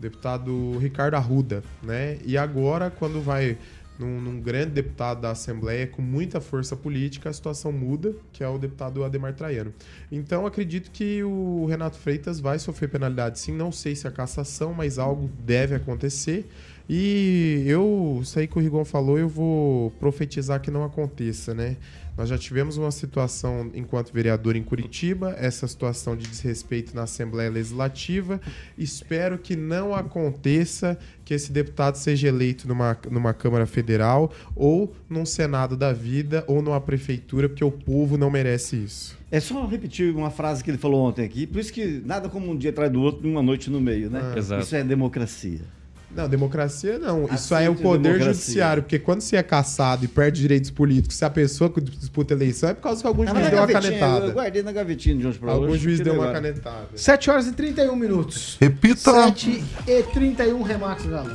deputado Ricardo Arruda, né? E agora quando vai num, num, grande deputado da Assembleia com muita força política, a situação muda, que é o deputado Ademar Traiano. Então, acredito que o Renato Freitas vai sofrer penalidade sim. Não sei se a cassação, mas algo deve acontecer. E eu, aí que o Rigon falou, eu vou profetizar que não aconteça, né? Nós já tivemos uma situação enquanto vereador em Curitiba, essa situação de desrespeito na Assembleia Legislativa. Espero que não aconteça que esse deputado seja eleito numa, numa Câmara Federal ou num Senado da vida ou numa prefeitura, porque o povo não merece isso. É só repetir uma frase que ele falou ontem aqui, por isso que nada como um dia atrás do outro, uma noite no meio, né? Ah. Exato. Isso é democracia. Não, democracia não. Isso Aceite aí é o poder democracia. judiciário, porque quando você é caçado e perde direitos políticos, se a pessoa que disputa a eleição é por causa que algum Tava juiz deu uma canetada. Eu guardei na gavetinha de hoje pra Algum hoje. juiz deu uma agora- canetada. 7 horas e 31 minutos. Repita. 7 e 31, Remax Galo.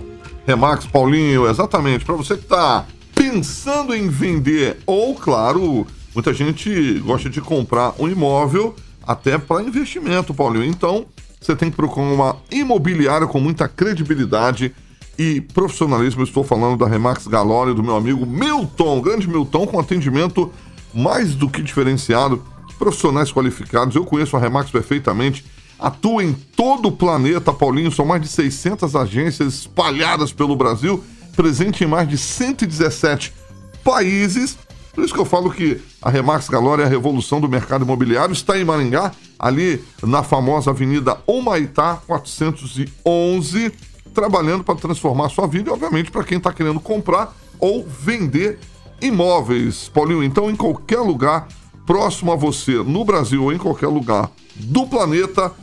Remax Paulinho, exatamente. Para você que está pensando em vender, ou, claro, muita gente gosta de comprar um imóvel até para investimento, Paulinho. Então, você tem que procurar uma imobiliária com muita credibilidade e profissionalismo. Estou falando da Remax Galório, do meu amigo Milton, grande Milton, com atendimento mais do que diferenciado, profissionais qualificados. Eu conheço a Remax perfeitamente. Atua em todo o planeta, Paulinho. São mais de 600 agências espalhadas pelo Brasil, presente em mais de 117 países. Por isso que eu falo que a Remax Galória é a revolução do mercado imobiliário. Está em Maringá, ali na famosa Avenida Humaitá 411, trabalhando para transformar sua vida e, obviamente, para quem está querendo comprar ou vender imóveis. Paulinho, então, em qualquer lugar próximo a você, no Brasil ou em qualquer lugar do planeta,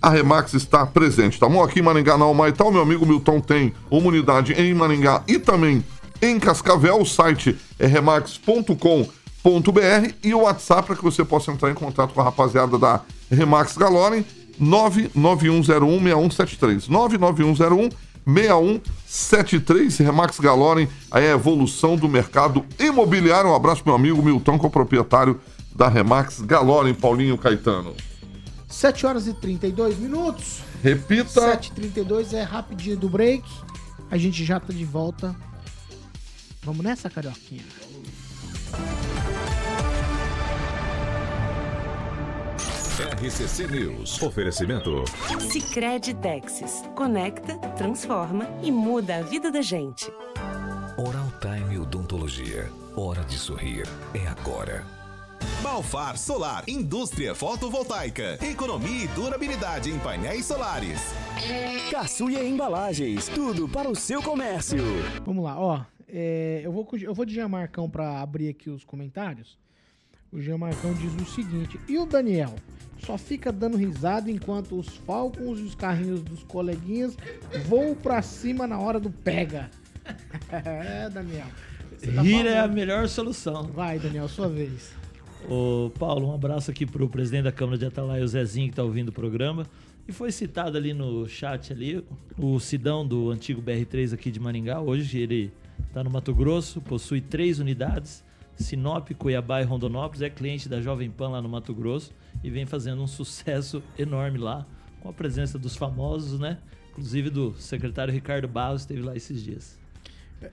a Remax está presente, tá bom? Aqui em Maringá, na Humaitá, o meu amigo Milton tem uma unidade em Maringá e também em Cascavel. O site é remax.com.br e o WhatsApp para que você possa entrar em contato com a rapaziada da Remax Galorem, 991016173. 991016173. Remax Galorem, é a evolução do mercado imobiliário. Um abraço, meu amigo Milton, que é o proprietário da Remax Galorem, Paulinho Caetano. 7 horas e 32 minutos. Repita. 7 e 32 é rapidinho do break. A gente já tá de volta. Vamos nessa, Carioquinha? RCC News. Oferecimento. Sicredi Texas. Conecta, transforma e muda a vida da gente. Oral Time Odontologia. Hora de sorrir. É agora. Balfar Solar, indústria fotovoltaica, economia e durabilidade em painéis solares. Caçuia Embalagens, tudo para o seu comércio. Vamos lá, ó. é, eu, vou, eu vou de Marcão pra abrir aqui os comentários. O Jean Marcão diz o seguinte: E o Daniel? Só fica dando risada enquanto os Falcons e os carrinhos dos coleguinhas voam pra cima na hora do pega. é, Daniel. Tá Rir é a melhor solução. Vai, Daniel, sua vez. Ô, Paulo, um abraço aqui pro presidente da Câmara de Atalaia, o Zezinho, que tá ouvindo o programa. E foi citado ali no chat ali, o Sidão do antigo BR3 aqui de Maringá. Hoje ele tá no Mato Grosso, possui três unidades. Sinop, Cuiabá e Rondonópolis, é cliente da Jovem Pan lá no Mato Grosso e vem fazendo um sucesso enorme lá, com a presença dos famosos, né? Inclusive do secretário Ricardo Barros, esteve lá esses dias.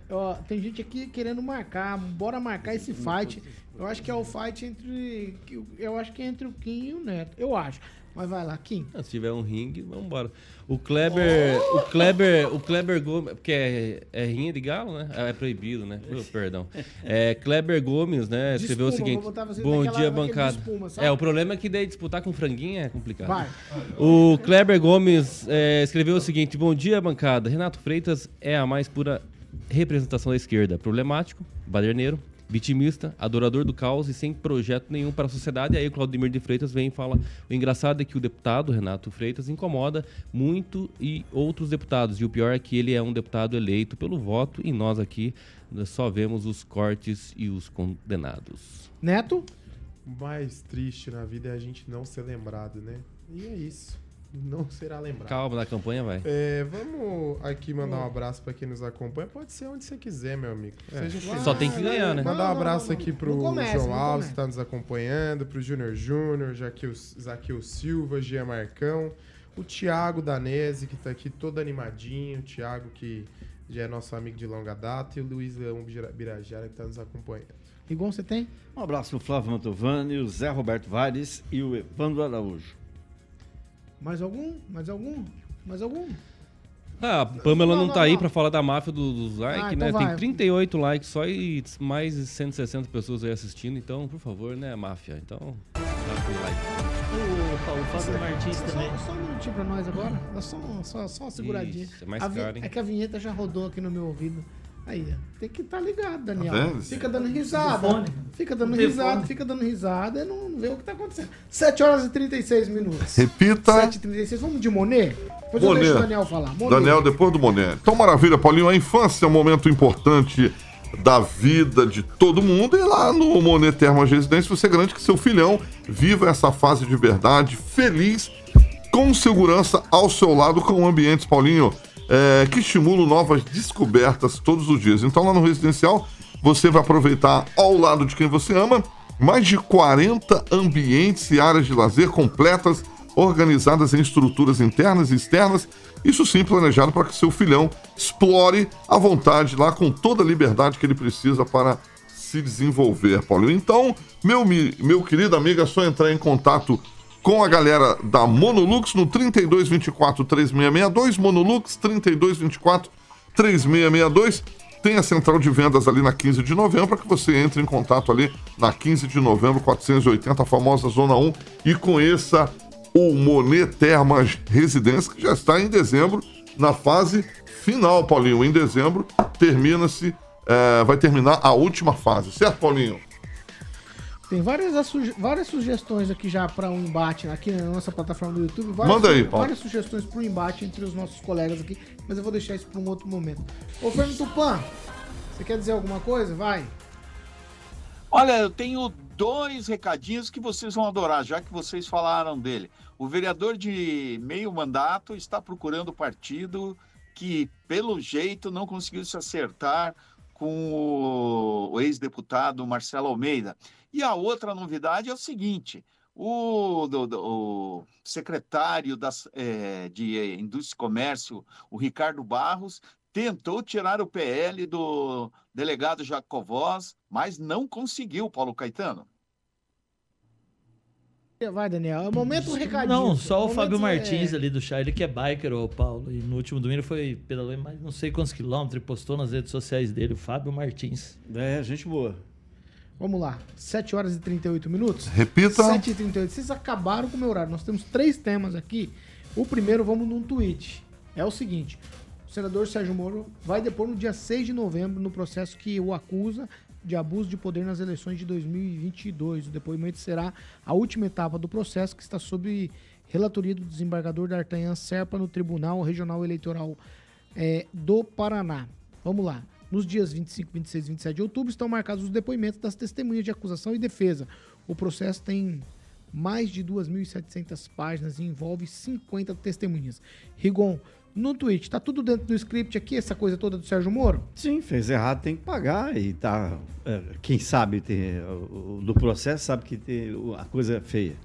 Ó, tem gente aqui querendo marcar. Bora marcar esse fight. Eu acho que é o fight entre. Eu acho que é entre o Kim e o Neto. Eu acho. Mas vai lá, Kim. Ah, Se tiver um ringue, vamos embora. O Kleber, o Kleber, o Kleber Gomes, porque é, é rinha de galo, né? É proibido, né? Oh, perdão. É, Kleber Gomes, né? De Escreveu o espuma, seguinte: botar você Bom naquela- dia, bancada. espuma, é, o problema é que daí disputar com franguinha é complicado. Vai. O Kleber Gomes é, escreveu o seguinte: Bom dia, bancada. Renato Freitas é a mais pura representação da esquerda. Problemático, baderneiro, vitimista, adorador do caos e sem projeto nenhum para a sociedade. Aí o Claudemir de Freitas vem e fala: o engraçado é que o deputado Renato Freitas incomoda muito e outros deputados. E o pior é que ele é um deputado eleito pelo voto e nós aqui só vemos os cortes e os condenados. Neto? O mais triste na vida é a gente não ser lembrado, né? E é isso. Não será lembrado. Calma, na campanha vai. É, vamos aqui mandar um abraço pra quem nos acompanha. Pode ser onde você quiser, meu amigo. É, Seja só tem que ganhar, né? Mandar um Não, não, abraço não, aqui não. pro Não comece, João não Alves, que tá nos acompanhando, pro Júnior Júnior, Jaquil, Zaquil Silva, Gia Marcão, o Thiago Danese, que tá aqui todo animadinho, o Thiago, que já é nosso amigo de longa data, e o Luiz Leão Bira- Birajara, que tá nos acompanhando. Igual você tem? Um abraço pro Flávio Mantovani, o Zé Roberto Vares e o Evandro Araújo. Mais algum? Mais algum? Mais algum? Ah, a Pamela não, Não, tá não, aí não. pra falar da máfia do- dos likes, Ah, né? então Tem vai. 38 likes só e mais de 160 pessoas aí assistindo, então, por favor, né, máfia? Então, dá aquele like. O, o Fábio Martins Só, também. só um minutinho pra nós agora. Só, só, só uma seguradinha. Isso, é mais A caro, hein? É que a vinheta já rodou aqui no meu ouvido. Aí. Tem que estar ligado, Daniel. Tá fica dando risada. Fica dando risada, fica dando risada e não vê o que tá acontecendo. 7 horas e 36 minutos. Repita. 7 e 36 Vamos de Monet? Depois eu Monet. deixo o Daniel falar. Monet. Daniel, depois do Monet. Então, maravilha, Paulinho. A infância é um momento importante da vida de todo mundo. E lá no Monet Termas Residência, você garante que seu filhão viva essa fase de verdade, feliz, com segurança ao seu lado, com ambientes, Paulinho, é, que estimulam novas descobertas todos os dias. Então, lá no residencial, você vai aproveitar ao lado de quem você ama mais de 40 ambientes e áreas de lazer completas, organizadas em estruturas internas e externas. Isso sim planejado para que seu filhão explore à vontade lá com toda a liberdade que ele precisa para se desenvolver, Paulinho. Então, meu, meu querido amigo, é só entrar em contato com a galera da Monolux no 3224 3662, Monolux 3224 3662. Tem a central de vendas ali na 15 de novembro para que você entre em contato ali na 15 de novembro 480, a famosa Zona 1, e conheça o Monet Termas Residência, que já está em dezembro, na fase final, Paulinho. Em dezembro termina-se, eh, vai terminar a última fase, certo, Paulinho? Tem várias, várias sugestões aqui já para um embate aqui na nossa plataforma do YouTube. Várias, Manda aí, Paulo. Várias sugestões para um embate entre os nossos colegas aqui, mas eu vou deixar isso para um outro momento. Ô, Fernando Tupan, você quer dizer alguma coisa? Vai. Olha, eu tenho dois recadinhos que vocês vão adorar, já que vocês falaram dele. O vereador de meio mandato está procurando partido que, pelo jeito, não conseguiu se acertar com o, o ex-deputado Marcelo Almeida. E a outra novidade é o seguinte: o, do- do- o secretário das, eh, de Indústria e Comércio, o Ricardo Barros, tentou tirar o PL do delegado Jacovós, mas não conseguiu, Paulo Caetano. Vai, Daniel. É o momento recadinho. Não, só o Momento Fábio é- Martins ali do chá, ele que é biker, ô Paulo. E no último domingo foi pedalou mais não sei quantos quilômetros e postou nas redes sociais dele, o Fábio Martins. É, gente boa. Vamos lá. 7 horas e 38 minutos. Repita. 7 e 38. Vocês acabaram com o meu horário. Nós temos três temas aqui. O primeiro, vamos num tweet. É o seguinte. O senador Sérgio Moro vai depor no dia 6 de novembro no processo que o acusa de abuso de poder nas eleições de 2022. O depoimento será a última etapa do processo que está sob relatoria do desembargador D'Artagnan Serpa no Tribunal Regional Eleitoral é, do Paraná. Vamos lá. Nos dias 25, 26 e 27 de outubro estão marcados os depoimentos das testemunhas de acusação e defesa. O processo tem mais de 2.700 páginas e envolve 50 testemunhas. Rigon, no tweet, tá tudo dentro do script aqui, essa coisa toda do Sérgio Moro? Sim, fez errado, tem que pagar. E tá. é, quem sabe tem, do processo sabe que tem, a coisa é feia.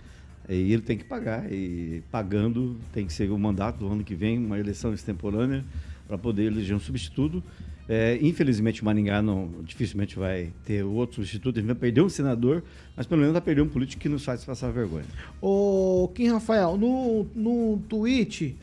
E ele tem que pagar. E pagando tem que ser o mandato do ano que vem, uma eleição extemporânea, para poder eleger um substituto. É, infelizmente o Maringá não, dificilmente vai ter outro substituto, ele vai perder um senador, mas pelo menos vai perder um político que nos faz passar vergonha. Ô, Kim Rafael, no, no tweet,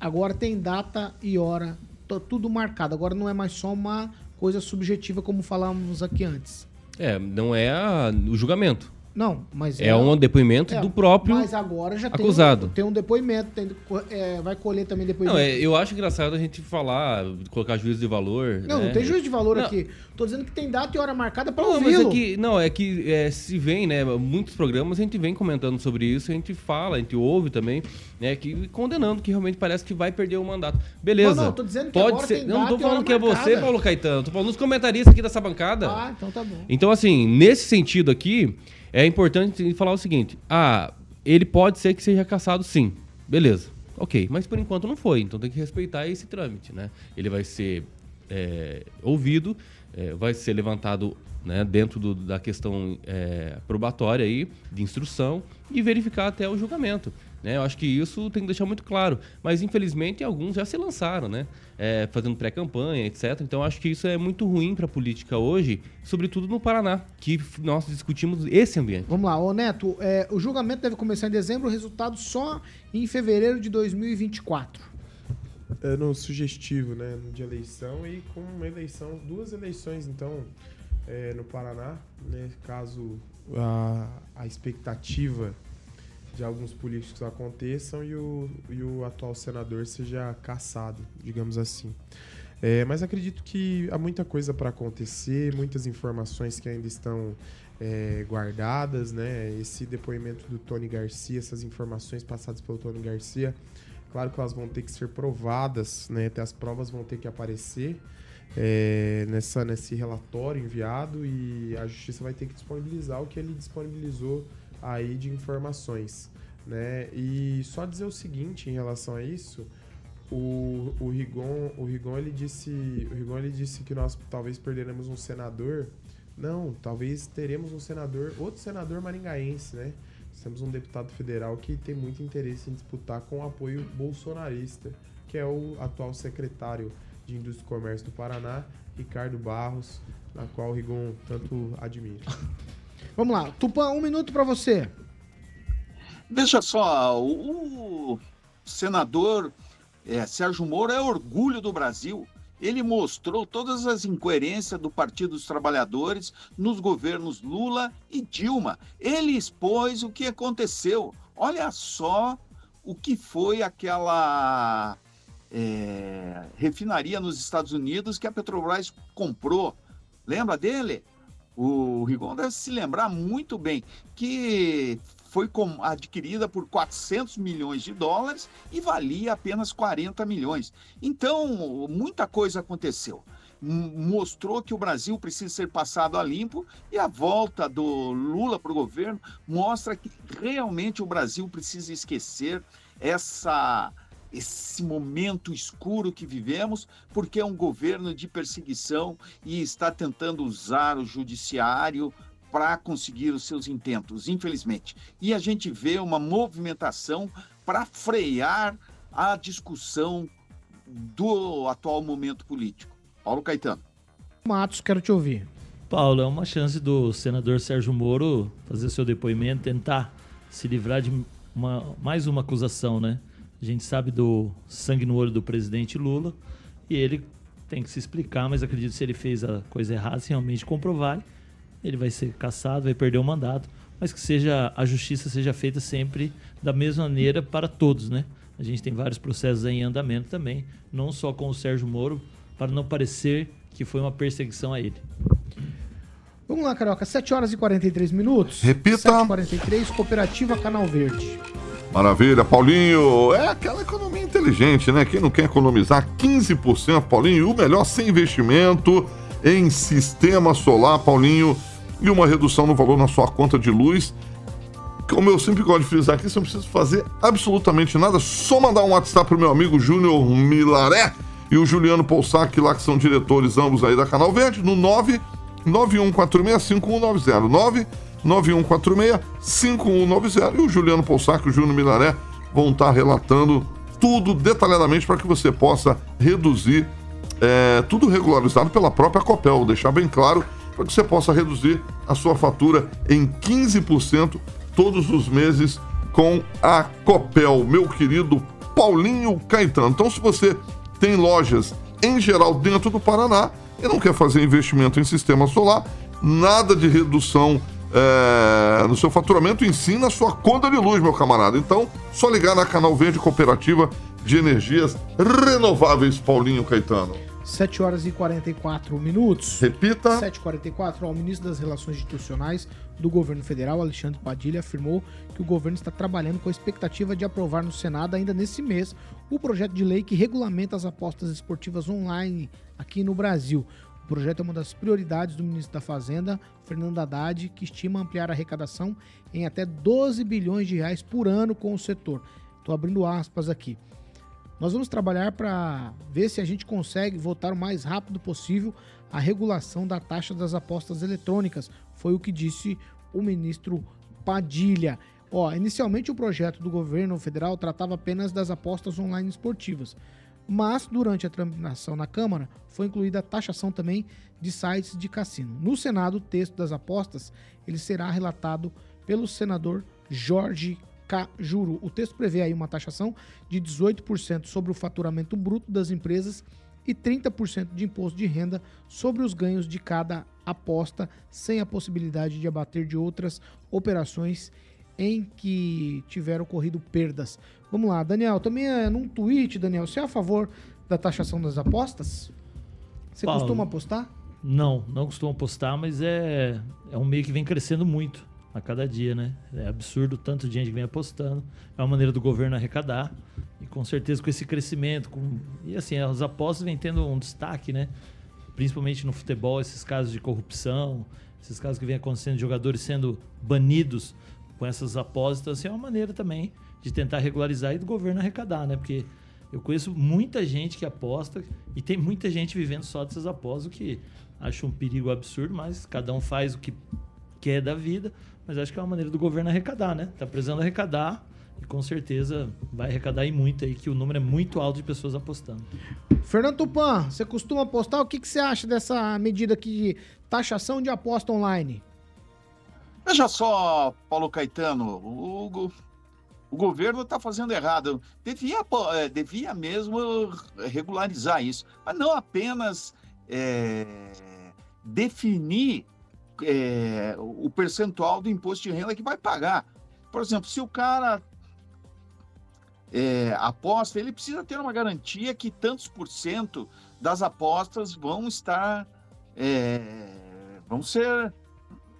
agora tem data e hora, tá tudo marcado. Agora não é mais só uma coisa subjetiva como falávamos aqui antes. É, não é a- o julgamento. Não, mas É um depoimento É, do próprio Mas agora já acusado. Tem, um, tem um depoimento, tem, é, vai colher também depoimento. Não, é, eu acho engraçado a gente falar, colocar juízo de valor. Não, né? não tem juízo de valor Não. aqui. Tô dizendo que tem data e hora marcada Não, é ouvi-lo. que, não, é que é, se vem, né? Muitos programas a gente vem comentando sobre isso, a gente fala, a gente ouve também, né? Que condenando que realmente parece que vai perder o mandato. Beleza. Não, não, tô dizendo que Pode agora ser. tem Não, data tô falando que é você, marcada. Paulo Caetano. Tô falando nos comentaristas aqui dessa bancada. Ah, então tá bom. Então, assim, nesse sentido aqui, é importante falar o seguinte: ah, ele pode ser que seja caçado sim. Beleza. Ok, mas por enquanto não foi, então tem que respeitar esse trâmite, né? Ele vai ser é, ouvido, é, vai ser levantado né, dentro do- da questão é, probatória aí, de instrução, e verificar até o julgamento. Né? Eu acho que isso tem que deixar muito claro. Mas, infelizmente, alguns já se lançaram, né? É, fazendo pré-campanha, etc. Então, eu acho que isso é muito ruim para a política hoje, sobretudo no Paraná, que nós discutimos esse ambiente. Vamos lá, ô Neto, é, o julgamento deve começar em dezembro, o resultado só em fevereiro de 2024. ano sugestivo, né, de eleição e com uma eleição, duas eleições, então, é, no Paraná, né, caso a, a expectativa de alguns políticos aconteçam e o, e o atual senador seja caçado, digamos assim. É, mas acredito que há muita coisa para acontecer, muitas informações que ainda estão é, guardadas, né? Esse depoimento do Tony Garcia, essas informações passadas pelo Tony Garcia, claro que elas vão ter que ser provadas, né? Até as provas vão ter que aparecer é, nessa, nesse relatório enviado e a justiça vai ter que disponibilizar o que ele disponibilizou aí de informações, né? E só dizer o seguinte em relação a isso, o, o Rigon, o Rigon ele disse, o Rigon ele disse que nós talvez perderemos um senador. Não, talvez teremos um senador, outro senador maringaense, né? Temos um deputado federal que tem muito interesse em disputar com o apoio bolsonarista, que é o atual secretário de Indústria e Comércio do Paraná, Ricardo Barros, na qual o Rigon tanto admira. Vamos lá, Tupã, um minuto para você. Veja só, o senador é, Sérgio Moro é orgulho do Brasil. Ele mostrou todas as incoerências do Partido dos Trabalhadores nos governos Lula e Dilma. Ele expôs o que aconteceu. Olha só o que foi aquela é, refinaria nos Estados Unidos que a Petrobras comprou. Lembra dele? O Rigon deve se lembrar muito bem que foi adquirida por 400 milhões de dólares e valia apenas 40 milhões. Então, muita coisa aconteceu. Mostrou que o Brasil precisa ser passado a limpo e a volta do Lula para o governo mostra que realmente o Brasil precisa esquecer essa esse momento escuro que vivemos, porque é um governo de perseguição e está tentando usar o judiciário para conseguir os seus intentos, infelizmente. E a gente vê uma movimentação para frear a discussão do atual momento político. Paulo Caetano. Matos, quero te ouvir. Paulo, é uma chance do senador Sérgio Moro fazer seu depoimento, tentar se livrar de uma, mais uma acusação, né? A gente sabe do sangue no olho do presidente Lula e ele tem que se explicar, mas acredito que se ele fez a coisa errada, se realmente comprovar, ele vai ser caçado, vai perder o mandato, mas que seja a justiça seja feita sempre da mesma maneira para todos, né? A gente tem vários processos em andamento também, não só com o Sérgio Moro, para não parecer que foi uma perseguição a ele. Vamos lá, Carioca, 7 horas e 43 minutos. Repita. 7h43, Cooperativa Canal Verde. Maravilha, Paulinho. É aquela economia inteligente, né? Quem não quer economizar 15%, Paulinho, o melhor sem investimento em sistema solar, Paulinho, e uma redução no valor na sua conta de luz. Como eu sempre gosto de frisar aqui, você não precisa fazer absolutamente nada, só mandar um WhatsApp pro meu amigo Júnior Milaré e o Juliano Poussac, lá que são diretores ambos aí da Canal Verde, no 991465190. 991465190 e o Juliano Poussac e o Júnior Milaré vão estar relatando tudo detalhadamente para que você possa reduzir é, tudo regularizado pela própria Copel, deixar bem claro para que você possa reduzir a sua fatura em 15% todos os meses com a Copel, meu querido Paulinho Caetano. Então, se você tem lojas em geral dentro do Paraná e não quer fazer investimento em sistema solar, nada de redução é, no seu faturamento, ensina a sua conta de luz, meu camarada. Então, só ligar na Canal Verde Cooperativa de Energias Renováveis, Paulinho Caetano. 7 horas e 44 minutos. Repita. 7h44. O ministro das Relações Institucionais do governo federal, Alexandre Padilha, afirmou que o governo está trabalhando com a expectativa de aprovar no Senado ainda nesse mês o projeto de lei que regulamenta as apostas esportivas online aqui no Brasil. O projeto é uma das prioridades do ministro da Fazenda, Fernando Haddad, que estima ampliar a arrecadação em até 12 bilhões de reais por ano com o setor. Estou abrindo aspas aqui. Nós vamos trabalhar para ver se a gente consegue votar o mais rápido possível a regulação da taxa das apostas eletrônicas, foi o que disse o ministro Padilha. Ó, inicialmente o projeto do governo federal tratava apenas das apostas online esportivas, mas durante a tramitação na Câmara foi incluída a taxação também de sites de cassino. No Senado, o texto das apostas ele será relatado pelo senador Jorge Cajuru. O texto prevê aí uma taxação de 18% sobre o faturamento bruto das empresas e 30% de imposto de renda sobre os ganhos de cada aposta, sem a possibilidade de abater de outras operações em que tiver ocorrido perdas. Vamos lá, Daniel, também é num tweet, Daniel, você é a favor da taxação das apostas? Você Paulo, costuma apostar? Não, não costumo apostar, mas é, é um meio que vem crescendo muito a cada dia, né? É absurdo o tanto de gente que vem apostando. É uma maneira do governo arrecadar. E com certeza com esse crescimento. Com... E assim, as apostas vêm tendo um destaque, né? Principalmente no futebol, esses casos de corrupção, esses casos que vem acontecendo de jogadores sendo banidos com essas apostas. Então, assim, é uma maneira também de tentar regularizar e do governo arrecadar, né? Porque eu conheço muita gente que aposta e tem muita gente vivendo só dessas apostas, o que acho um perigo absurdo, mas cada um faz o que quer da vida. Mas acho que é uma maneira do governo arrecadar, né? Tá precisando arrecadar e com certeza vai arrecadar e muito aí, que o número é muito alto de pessoas apostando. Fernando Tupan, você costuma apostar? O que, que você acha dessa medida aqui de taxação de aposta online? Veja só, Paulo Caetano, o, o governo está fazendo errado. Devia, eh, devia mesmo regularizar isso, mas não apenas eh, definir eh, o percentual do imposto de renda que vai pagar. Por exemplo, se o cara eh, aposta, ele precisa ter uma garantia que tantos por cento das apostas vão estar, eh, vão ser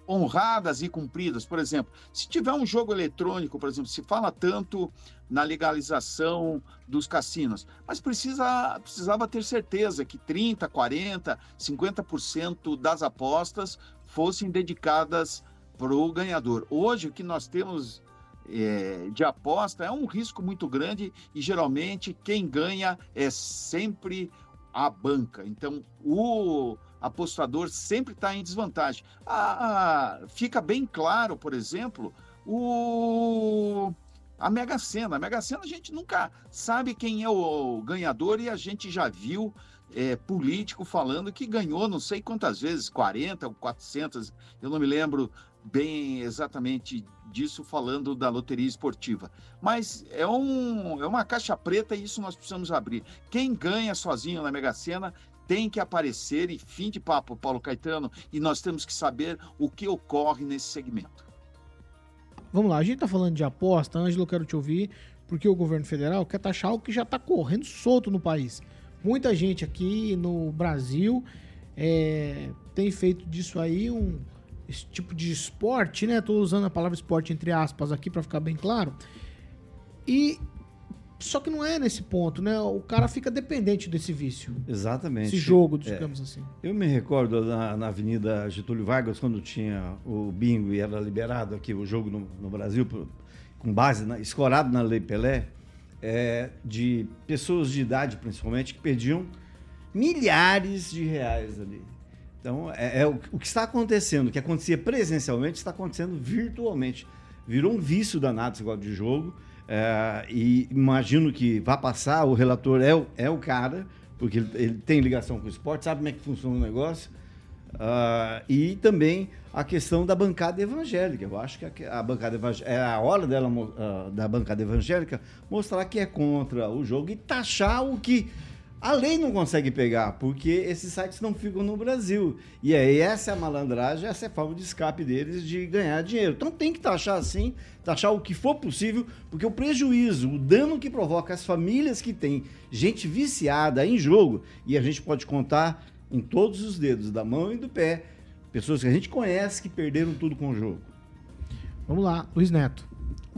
honradas e cumpridas. Por exemplo, se tiver um jogo eletrônico, por exemplo, se fala tanto na legalização dos cassinos, mas precisa, precisava ter certeza que 30, 40, 50% das apostas fossem dedicadas para o ganhador. Hoje, o que nós temos eh, de aposta é um risco muito grande e geralmente quem ganha é sempre a banca. Então, o apostador sempre está em desvantagem. Ah, fica bem claro, por exemplo, o a Mega Sena. A Mega Sena a gente nunca sabe quem é o ganhador e a gente já viu é, político falando que ganhou não sei quantas vezes, 40 ou 400, eu não me lembro bem exatamente disso falando da loteria esportiva. Mas é, um, é uma caixa preta e isso nós precisamos abrir. Quem ganha sozinho na Mega Sena tem que aparecer e fim de papo, Paulo Caetano, e nós temos que saber o que ocorre nesse segmento. Vamos lá, a gente tá falando de aposta, Ângelo, quero te ouvir, porque o governo federal quer taxar o que já tá correndo solto no país. Muita gente aqui no Brasil é, tem feito disso aí um esse tipo de esporte, né? Tô usando a palavra esporte entre aspas aqui para ficar bem claro. E só que não é nesse ponto, né? O cara fica dependente desse vício. Exatamente. Esse jogo, É. digamos assim. Eu me recordo na, na Avenida Getúlio Vargas, quando tinha o bingo e era liberado aqui o jogo no, no Brasil, com base, na, escorado na Lei Pelé, é, de pessoas de idade, principalmente, que perdiam milhares de reais ali. Então, é, é o, o que está acontecendo, o que acontecia presencialmente, está acontecendo virtualmente. Virou um vício danado esse negócio de jogo. É, e imagino que vai passar, o relator é, o- é o cara, porque ele, ele tem ligação com o esporte, sabe como é que funciona o negócio. Ah, e também a questão da bancada evangélica. Eu acho que a, a bancada é a hora dela, ah, da bancada evangélica mostrar que é contra o jogo e taxar o que a lei não consegue pegar, porque esses sites não ficam no Brasil. E aí essa é a malandragem, essa é a forma de escape deles de ganhar dinheiro. Então tem que taxar assim, taxar o que for possível, porque o prejuízo, o dano que provoca as famílias que têm gente viciada em jogo, e a gente pode contar em todos os dedos da mão e do pé, pessoas que a gente conhece que perderam tudo com o jogo. Vamos lá, Luiz Neto.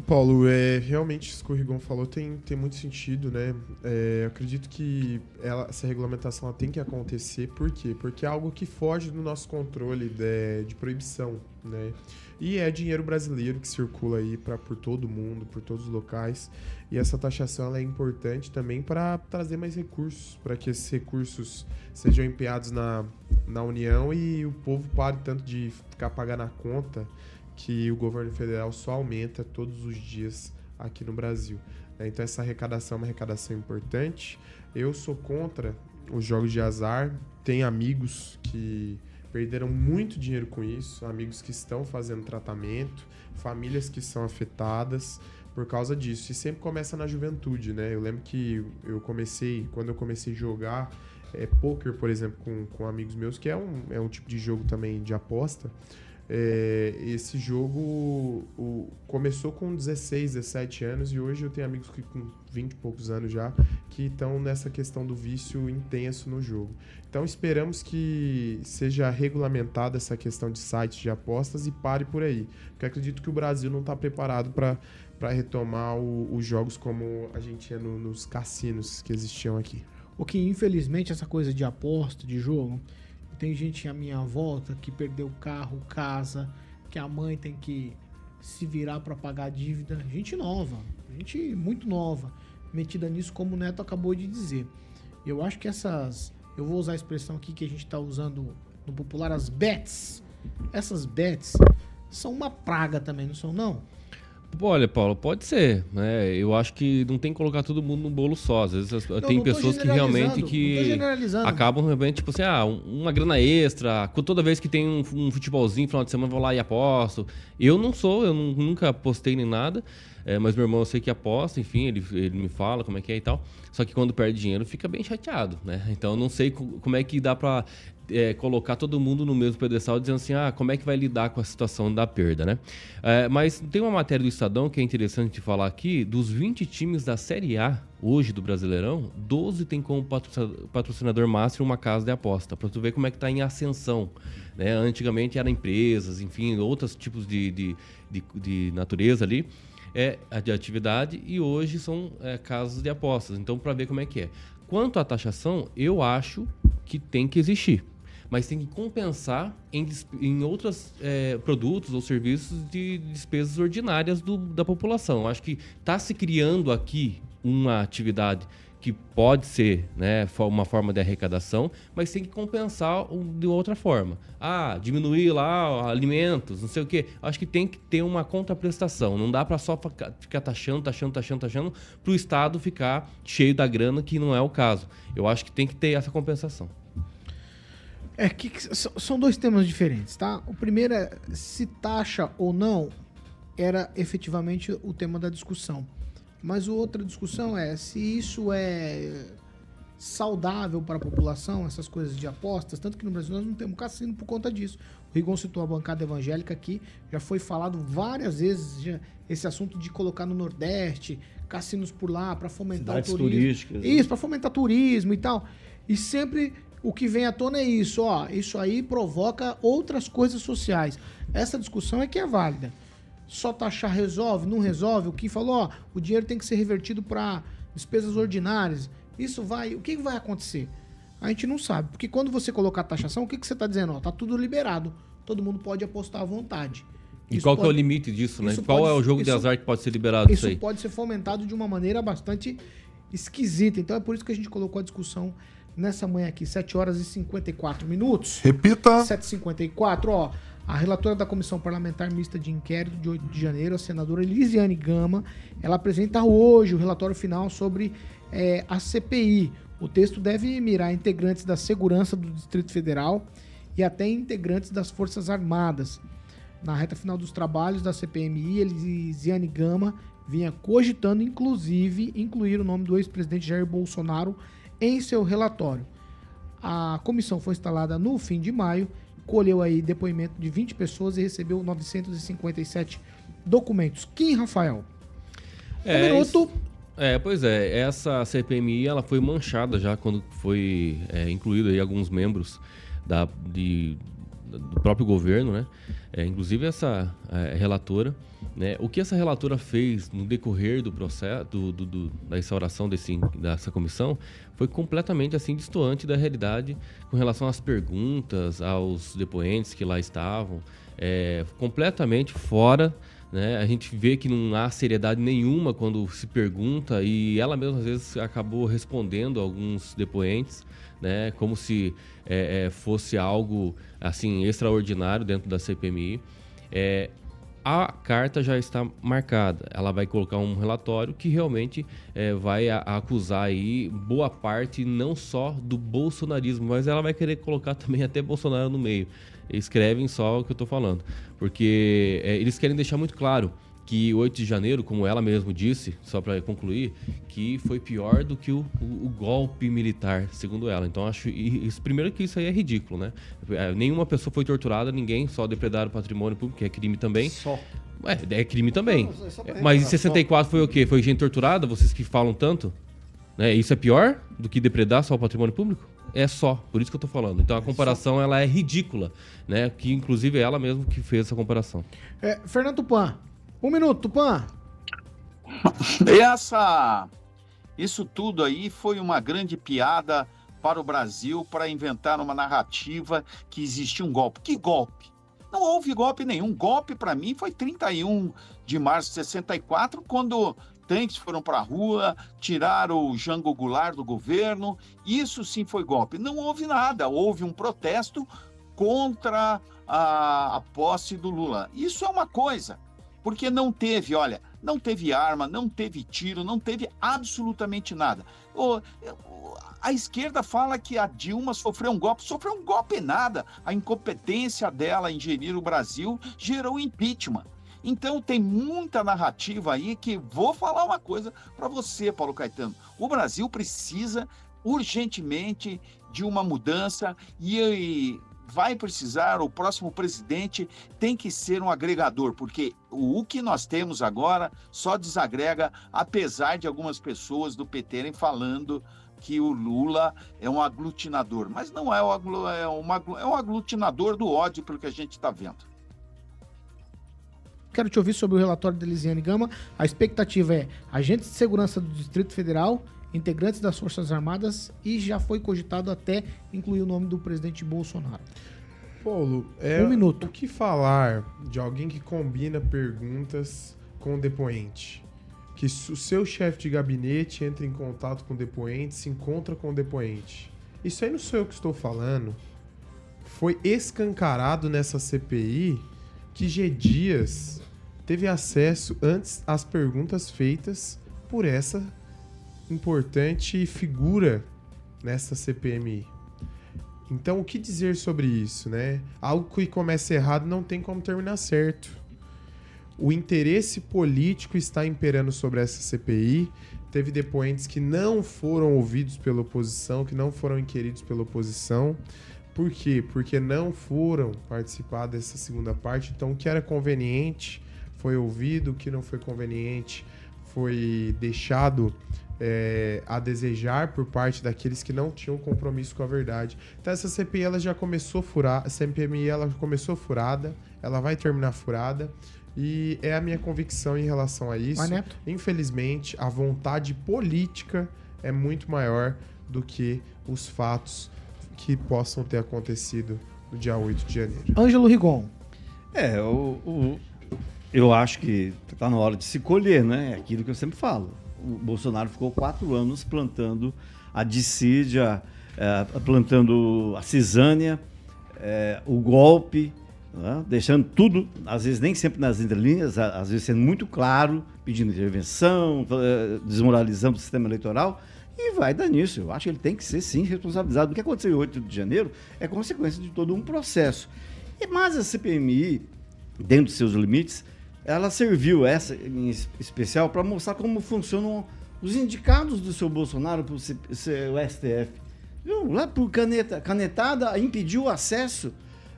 Paulo, é, realmente isso que o Rigon falou tem, tem muito sentido, né? É, acredito que ela- essa regulamentação ela tem que acontecer, por quê? Porque é algo que foge do nosso controle de, de proibição, né? E é dinheiro brasileiro que circula aí pra, por todo mundo, por todos os locais. E essa taxação ela é importante também para trazer mais recursos, para que esses recursos sejam empenhados na, na União e o povo pare tanto de ficar pagando a conta que o governo federal só aumenta todos os dias aqui no Brasil. né? Então essa arrecadação é uma arrecadação importante. Eu sou contra os jogos de azar. Tem amigos que perderam muito dinheiro com isso, amigos que estão fazendo tratamento, famílias que são afetadas. por causa disso. E sempre começa na juventude, né? Eu lembro que eu comecei, quando eu comecei a jogar é, poker, por exemplo, com, com amigos meus, que é um, é um tipo de jogo também de aposta. É, esse jogo o- começou com 16, 17 anos e hoje eu tenho amigos que com 20 e poucos anos já que estão nessa questão do vício intenso no jogo. Então esperamos que seja regulamentada essa questão de sites de apostas e pare por aí. Porque acredito que o Brasil não está preparado para retomar o- os jogos como a gente tinha no- nos cassinos que existiam aqui. O que infelizmente essa coisa de aposta, de jogo, tem gente à minha volta que perdeu carro, casa, que a mãe tem que se virar para pagar a dívida. Gente nova, gente muito nova, metida nisso como o Neto acabou de dizer. Eu acho que essas, eu vou usar a expressão aqui que a gente está usando no popular, as bets. Essas bets são uma praga também, não são não? Olha, Paulo, pode ser, né? Eu acho que não tem que colocar todo mundo no bolo só. Às vezes as- tem não pessoas que realmente não que acabam realmente, tipo assim, ah, um- uma grana extra. Toda vez que tem um, um futebolzinho final de semana, eu vou lá e aposto. Eu não sou, eu nu- nunca apostei nem nada. é, mas meu irmão eu sei que aposta, enfim, ele, ele me fala como é que é e tal. Só que quando perde dinheiro fica bem chateado, né? Então eu não sei co- como é que dá pra é, colocar todo mundo no mesmo pedestal dizendo assim, ah, como é que vai lidar com a situação da perda, né? É, mas tem uma matéria do Estadão que é interessante de falar aqui, dos 20 times da Série A hoje do Brasileirão, 12 tem como patrocina- patrocinador máximo uma casa de aposta, para tu ver como é que tá em ascensão, né? Antigamente eram empresas, enfim, outros tipos de, de, de, de natureza ali, é, de atividade, e hoje são é, casas de apostas. Então, para ver como é que é. Quanto à taxação, eu acho que tem que existir mas tem que compensar em, em outros é, produtos ou serviços de despesas ordinárias do- da população. Acho que está se criando aqui uma atividade que pode ser né, uma forma de arrecadação, mas tem que compensar de outra forma. Ah, diminuir lá alimentos, não sei o quê. Acho que tem que ter uma contraprestação. Não dá para só ficar taxando, taxando, taxando, taxando, para o Estado ficar cheio da grana, que não é o caso. Eu acho que tem que ter essa compensação. É que, que são dois temas diferentes, tá? O primeiro é se taxa ou não era efetivamente o tema da discussão. Mas a outra discussão é se isso é saudável para a população, essas coisas de apostas, tanto que no Brasil nós não temos cassino por conta disso. O Rigon citou a bancada evangélica aqui, já foi falado várias vezes já, esse assunto de colocar no Nordeste, cassinos por lá para fomentar Cidades o turismo. né? Isso, para fomentar turismo e tal. E sempre o que vem à tona é isso, ó, isso aí provoca outras coisas sociais. Essa discussão é que é válida. Só taxar resolve, não resolve. O que falou, ó, o dinheiro tem que ser revertido para despesas ordinárias. Isso vai, o que vai acontecer? A gente não sabe, porque quando você colocar taxação, o que, que você está dizendo? Ó, tá tudo liberado. Todo mundo pode apostar à vontade. E Isso qual que é o pode- limite disso, né? Qual pode- é o jogo de isso- azar que pode ser liberado isso isso aí? pode ser fomentado de uma maneira bastante esquisita. Então é por isso que a gente colocou a discussão nessa manhã aqui, 7 horas e 54 minutos. Repita. 7h54, ó. A relatora da Comissão Parlamentar Mista de Inquérito de 8 de janeiro, a senadora Elisiane Gama, ela apresenta hoje o relatório final sobre eh, a CPI. O texto deve mirar integrantes da segurança do Distrito Federal e até integrantes das Forças Armadas. Na reta final dos trabalhos da CPMI, Elisiane Gama vinha cogitando, inclusive, incluir o nome do ex-presidente Jair Bolsonaro em seu relatório. A comissão foi instalada no fim de maio, colheu aí depoimento de 20 pessoas e recebeu 957 documentos. Kim Rafael. Um minuto. isso- É, pois é, essa CPMI ela foi manchada já quando foi é, incluído aí alguns membros da, de, do próprio governo, né? É, inclusive essa é, relatora, né? O que essa relatora fez no decorrer do processo, do, do- do- da instauração desse, dessa comissão, foi completamente assim distoante da realidade com relação às perguntas, aos depoentes que lá estavam, é, completamente fora né? A gente vê que não há seriedade nenhuma quando se pergunta e ela mesma às vezes acabou respondendo alguns depoentes, né? Como se é, é, fosse algo assim extraordinário dentro da CPMI. É, a carta já está marcada. Ela vai colocar um relatório que realmente é, vai a- acusar aí boa parte não só do bolsonarismo, mas ela vai querer colocar também até Bolsonaro no meio. Escrevem só o que eu estou falando, porque é, eles querem deixar muito claro que 8 de janeiro, como ela mesmo disse, só para concluir, que foi pior do que o, o, o, golpe militar, segundo ela. Então acho isso primeiro que isso aí é ridículo, né? É, nenhuma pessoa foi torturada, ninguém só depredar o patrimônio público, que é crime também. Só. É, é crime também. Não, Mas em 64 foi o quê? Foi gente torturada? Vocês que falam tanto? Né? Isso é pior do que depredar só o patrimônio público? É só, por isso que eu tô falando. Então a comparação ela é ridícula, né? Que inclusive é ela mesmo que fez essa comparação. É, Fernando Tupan, um minuto, Tupan. Essa, isso tudo aí foi uma grande piada para o Brasil para inventar uma narrativa que existia um golpe. Que golpe? Não houve golpe nenhum. Golpe para mim foi 31 de março de 64, quando tanques foram para a rua, tiraram o Jango Goulart do governo. Isso sim foi golpe. Não houve nada. Houve um protesto contra a, a posse do Lula. Isso é uma coisa. Porque não teve, olha, não teve arma, não teve tiro, não teve absolutamente nada. O, a esquerda fala que a Dilma sofreu um golpe. Sofreu um golpe nada. A incompetência dela em gerir o Brasil gerou impeachment. Então tem muita narrativa aí que vou falar uma coisa para você, Paulo Caetano. O Brasil precisa urgentemente de uma mudança e vai precisar, o próximo presidente tem que ser um agregador, porque o que nós temos agora só desagrega, apesar de algumas pessoas do PT falando que o Lula é um aglutinador, mas não é, um, é, uma, é um aglutinador do ódio, pelo que a gente está vendo. Quero te ouvir sobre o relatório da Elisiane Gama. A expectativa é agentes de segurança do Distrito Federal integrantes das Forças Armadas e já foi cogitado até incluir o nome do presidente Bolsonaro. Paulo, é um minuto. o que falar de alguém que combina perguntas com o depoente? Que o seu chefe de gabinete entra em contato com o depoente, se encontra com o depoente. Isso aí não sou eu que estou falando. Foi escancarado nessa CPI que G. Dias teve acesso antes às perguntas feitas por essa importante figura nessa CPMI. Então, o que dizer sobre isso, né? Algo que começa errado não tem como terminar certo. O interesse político está imperando sobre essa CPI. Teve depoentes que não foram ouvidos pela oposição, que não foram inquiridos pela oposição. Por quê? Porque não foram participar dessa segunda parte. Então, o que era conveniente foi ouvido, o que não foi conveniente foi deixado é, a desejar por parte daqueles que não tinham compromisso com a verdade. Então essa CPI ela já começou furada, a CPMI ela começou furada, ela vai terminar furada. E é a minha convicção em relação a isso. Infelizmente, a vontade política é muito maior do que os fatos que possam ter acontecido no dia 8 de janeiro. Ângelo Rigon. É, o, o eu acho que está na hora de se colher, né? É aquilo que eu sempre falo o Bolsonaro ficou quatro anos plantando a dissídia, é, plantando a cisânia, é, o golpe, né? deixando tudo, às vezes nem sempre nas entrelinhas, às vezes sendo muito claro, pedindo intervenção, é, desmoralizando o sistema eleitoral. E vai dar nisso. Eu acho que ele tem que ser, sim, responsabilizado. O que aconteceu em 8 de janeiro é consequência de todo um processo. E mais a CPMI, dentro dos seus limites, ela serviu essa em especial para mostrar como funcionam os indicados do seu Bolsonaro para o STF. Viu? Lá por caneta, canetada impediu o acesso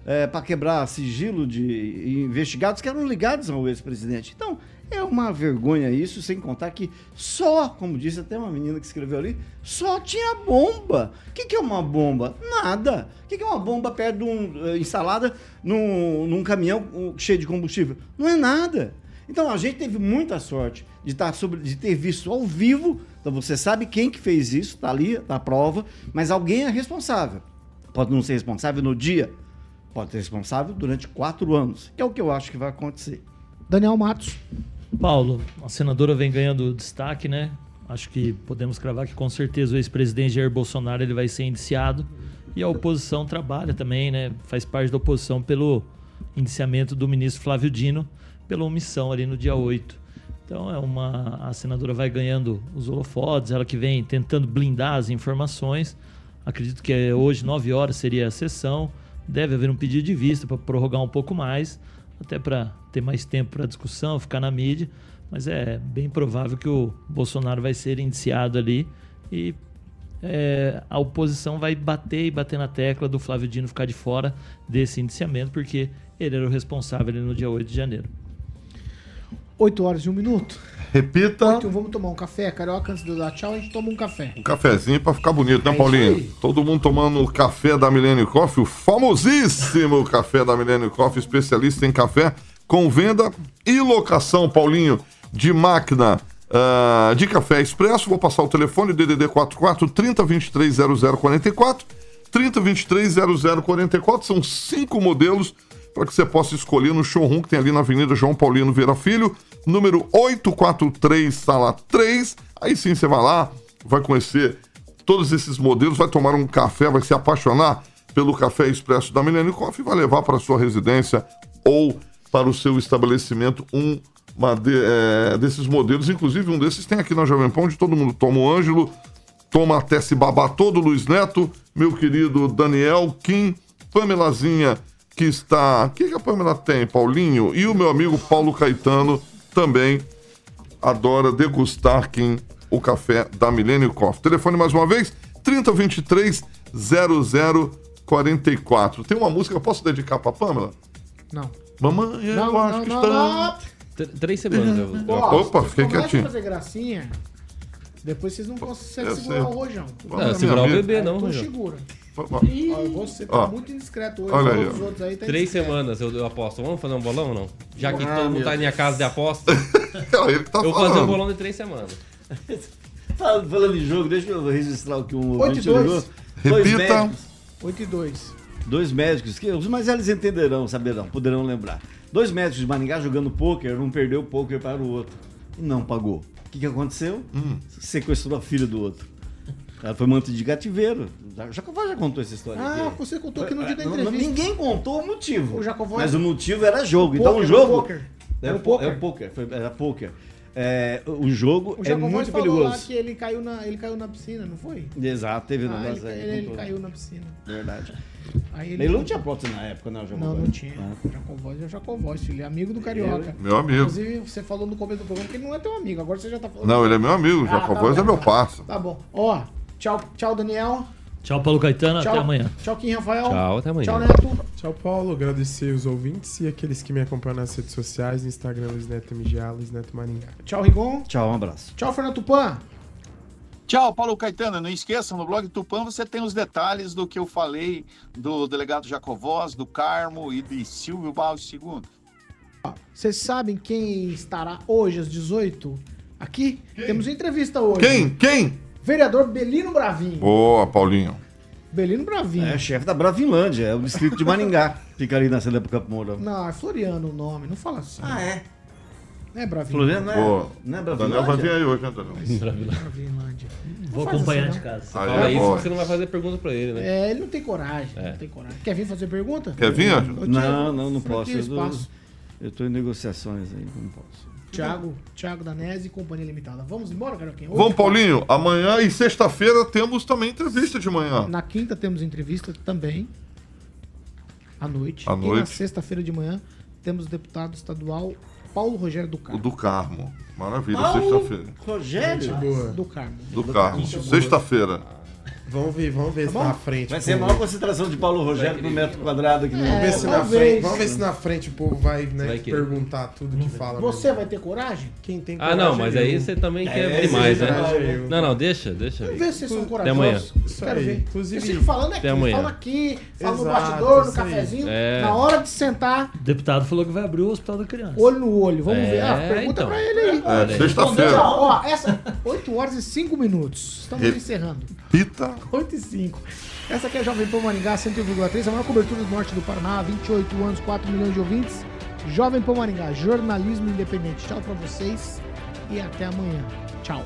é, para quebrar sigilo de investigados que eram ligados ao ex-presidente. Então, é uma vergonha isso, sem contar que só, como disse até uma menina que escreveu ali, só tinha bomba. O que, que é uma bomba? Nada. O que, que é uma bomba perto de um, instalada num, num caminhão cheio de combustível? Não é nada. Então a gente teve muita sorte de, estar tá sobre, de ter visto ao vivo. Então você sabe quem que fez isso, tá ali, tá a prova, mas alguém é responsável. Pode não ser responsável no dia, pode ser responsável durante quatro anos, que é o que eu acho que vai acontecer. Daniel Matos. Paulo, a senadora vem ganhando destaque, né? Acho que podemos cravar que com certeza o ex-presidente Jair Bolsonaro ele vai ser indiciado e a oposição trabalha também, né? Faz parte da oposição pelo indiciamento do ministro Flávio Dino pela omissão ali no dia 8. Então é uma a senadora vai ganhando os holofotes, ela que vem tentando blindar as informações. Acredito que hoje 9 horas seria a sessão. Deve haver um pedido de vista para prorrogar um pouco mais até para ter mais tempo para discussão, ficar na mídia. Mas é bem provável que o Bolsonaro vai ser indiciado ali e é, a oposição vai bater e bater na tecla do Flávio Dino ficar de fora desse indiciamento, porque ele era o responsável no dia 8 de janeiro. 8 horas e um minuto. Repita. Então vamos tomar um café, carioca, antes de eu dar tchau, a gente toma um café. Um cafezinho pra ficar bonito, né, É Paulinho? Todo mundo tomando o café da Millennium Coffee, o famosíssimo café da Millennium Coffee, especialista em café com venda e locação, Paulinho, de máquina ah, de café expresso. Vou passar o telefone, DDD 44 3023 0044, 3023 0044. São cinco modelos para que você possa escolher no showroom que tem ali na Avenida João Paulino Vieira Filho, número 843, sala 3. Aí sim você vai lá, vai conhecer todos esses modelos, vai tomar um café, vai se apaixonar pelo café expresso da Millennium Coffee vai levar para sua residência ou para o seu estabelecimento um de- é, desses modelos. Inclusive, um desses tem aqui na Jovem Pão, onde todo mundo toma o Ângelo, toma até se babar todo, Luiz Neto, meu querido Daniel, Kim, Pamelazinha, que está. O que, que a Pamela tem, Paulinho? E o meu amigo Paulo Caetano também adora degustar Kim, o café da Millennium Coffee. Telefone mais uma vez, 3023 0044. Tem uma música, eu posso dedicar pra Pamela? Não. Mamãe, eu Não, acho não, que não, está. Tr- Três semanas. eu- aposto. Opa, fiquei quietinho. fazer gracinha, depois vocês não conseguem segurar o rojão. Vamos, Ah, segurar o bebê, não, Então Rojão. segura. Você tá Ó. muito indiscreto hoje. Olha aí, os ó. outros aí tá Três indiscreto. semanas eu, eu aposto. Vamos fazer um bolão ou não? Já que Ah, todo mundo meu tá em minha casa de aposta, É ele que tá eu vou fazer um falando. bolão de três semanas. Fal- Falando em jogo, deixa eu registrar o que um Oito e ouvinte ligou. dois. Dois Repita. médicos, 8 e 2. dois médicos, que os mais velhos entenderão, saberão, poderão lembrar. Dois médicos de Maringá jogando pôquer, um perdeu o pôquer para o outro e não pagou. O que, que aconteceu? Hum. Sequestrou a filha do outro. Ela foi mantida de cativeiro. Já, Jacová já contou essa história Ah, aqui. você contou aqui no dia da entrevista. Ninguém contou o motivo. O Mas o motivo era jogo. O então pôquer, o jogo. É Era o pôquer. pôquer. É o pôquer. Foi, era pôquer. É, o jogo O é Jacovós muito falou lá perigoso. que ele caiu, na, ele caiu na piscina, não foi? Exato, teve um Ah, ele, negócio aí. ele- ele caiu na piscina. Verdade. Aí Ele não tinha prótese na época, né, o Não, não tinha. Ah. O Jacovós é o Jacovós, filho. É amigo do Carioca. Meu amigo. Inclusive, você falou no começo do programa que ele não é teu amigo. Agora você já tá falando. Não, ele é meu amigo, o Ah, Jacovós tá é meu parça. Tá bom. Ó, tchau, tchau, Daniel. Tchau, Paulo Caetano. Tchau, Até amanhã. Tchau, Kim Rafael. Tchau, até amanhã. Tchau, Neto. Tchau, Paulo. Agradecer os ouvintes e aqueles que me acompanham nas redes sociais, no Instagram Luiz Neto MGA, Luiz Neto Maringá. Tchau, Rigon. Tchau, um abraço. Tchau, Fernando Tupan. Tchau, Paulo Caetano. Não esqueça, no blog Tupã você tem os detalhes do que eu falei do delegado Jacovós, do Carmo e de Silvio Barros II. Vocês sabem quem estará hoje às 18 aqui? Temos entrevista hoje. Quem? Quem? Vereador Belino Bravinho. Boa, Paulinho. Belino Bravinho. É chefe da Bravinlândia, é o distrito de Maringá. Fica ali na Cidade do Campo Mourão. Não, é Floriano o nome, não fala assim. Ah, é? Não é Bravinho. Floriano não é, não é Daniel Bravinlândia? vai vir aí hoje, né, Daniel? Bravinlândia. Vou faz acompanhar assim, de casa. Aí Fala é isso você não vai fazer pergunta pra ele, né? É, ele não tem coragem. É. Não tem coragem. Quer vir fazer pergunta? Quer vir, Ângelo? Não, não, não posso. Eu, tô- eu tô em negociações aí, não posso. Thiago, Thiago Danese e Companhia Limitada. Vamos embora, Carioquinha? Hoje, Vamos, Paulinho. Amanhã e sexta-feira temos também entrevista de manhã. Na quinta temos entrevista também. À noite. À E na noite. sexta-feira de manhã temos o deputado estadual Paulo Rogério do O Carmo. do Carmo. Maravilha, sexta-feira. Rogério? Do Carmo. Do Carmo. Sexta-feira. Vamos ver, vamos ver se bom? na frente. Vai ser a maior concentração de Paulo Rogério por metro quadrado aqui no Vamos ver, se na frente, vamos ver se na frente o povo vai, né, Vai perguntar tudo que fala. Você mesmo. vai ter coragem? Quem tem Ah, não, coragem mas é aí eu. você também quer É, demais, esse né? coragem é eu. Não, não, deixa, deixa. Vamos ver se vocês são Até amanhã. corajosos. Isso Quero aí. ver. Inclusive- Vocês ficam falando aqui, amanhã. falam aqui, falam no Exato, bastidor, no cafezinho. É. Na hora de sentar, O deputado falou que vai abrir o hospital da criança. olho no olho. Vamos É, ver. Ah, pergunta então. pra ele aí. É, sexta-feira. Tchau, ó, essa 8 horas e 5 minutos. Estamos encerrando. Pita. 8 e 5. Essa aqui é a Jovem Pan Maringá 101,3, a maior cobertura do norte do Paraná, 28 anos, 4 milhões de ouvintes. Jovem Pan Maringá, jornalismo independente. Tchau pra vocês e até amanhã. Tchau.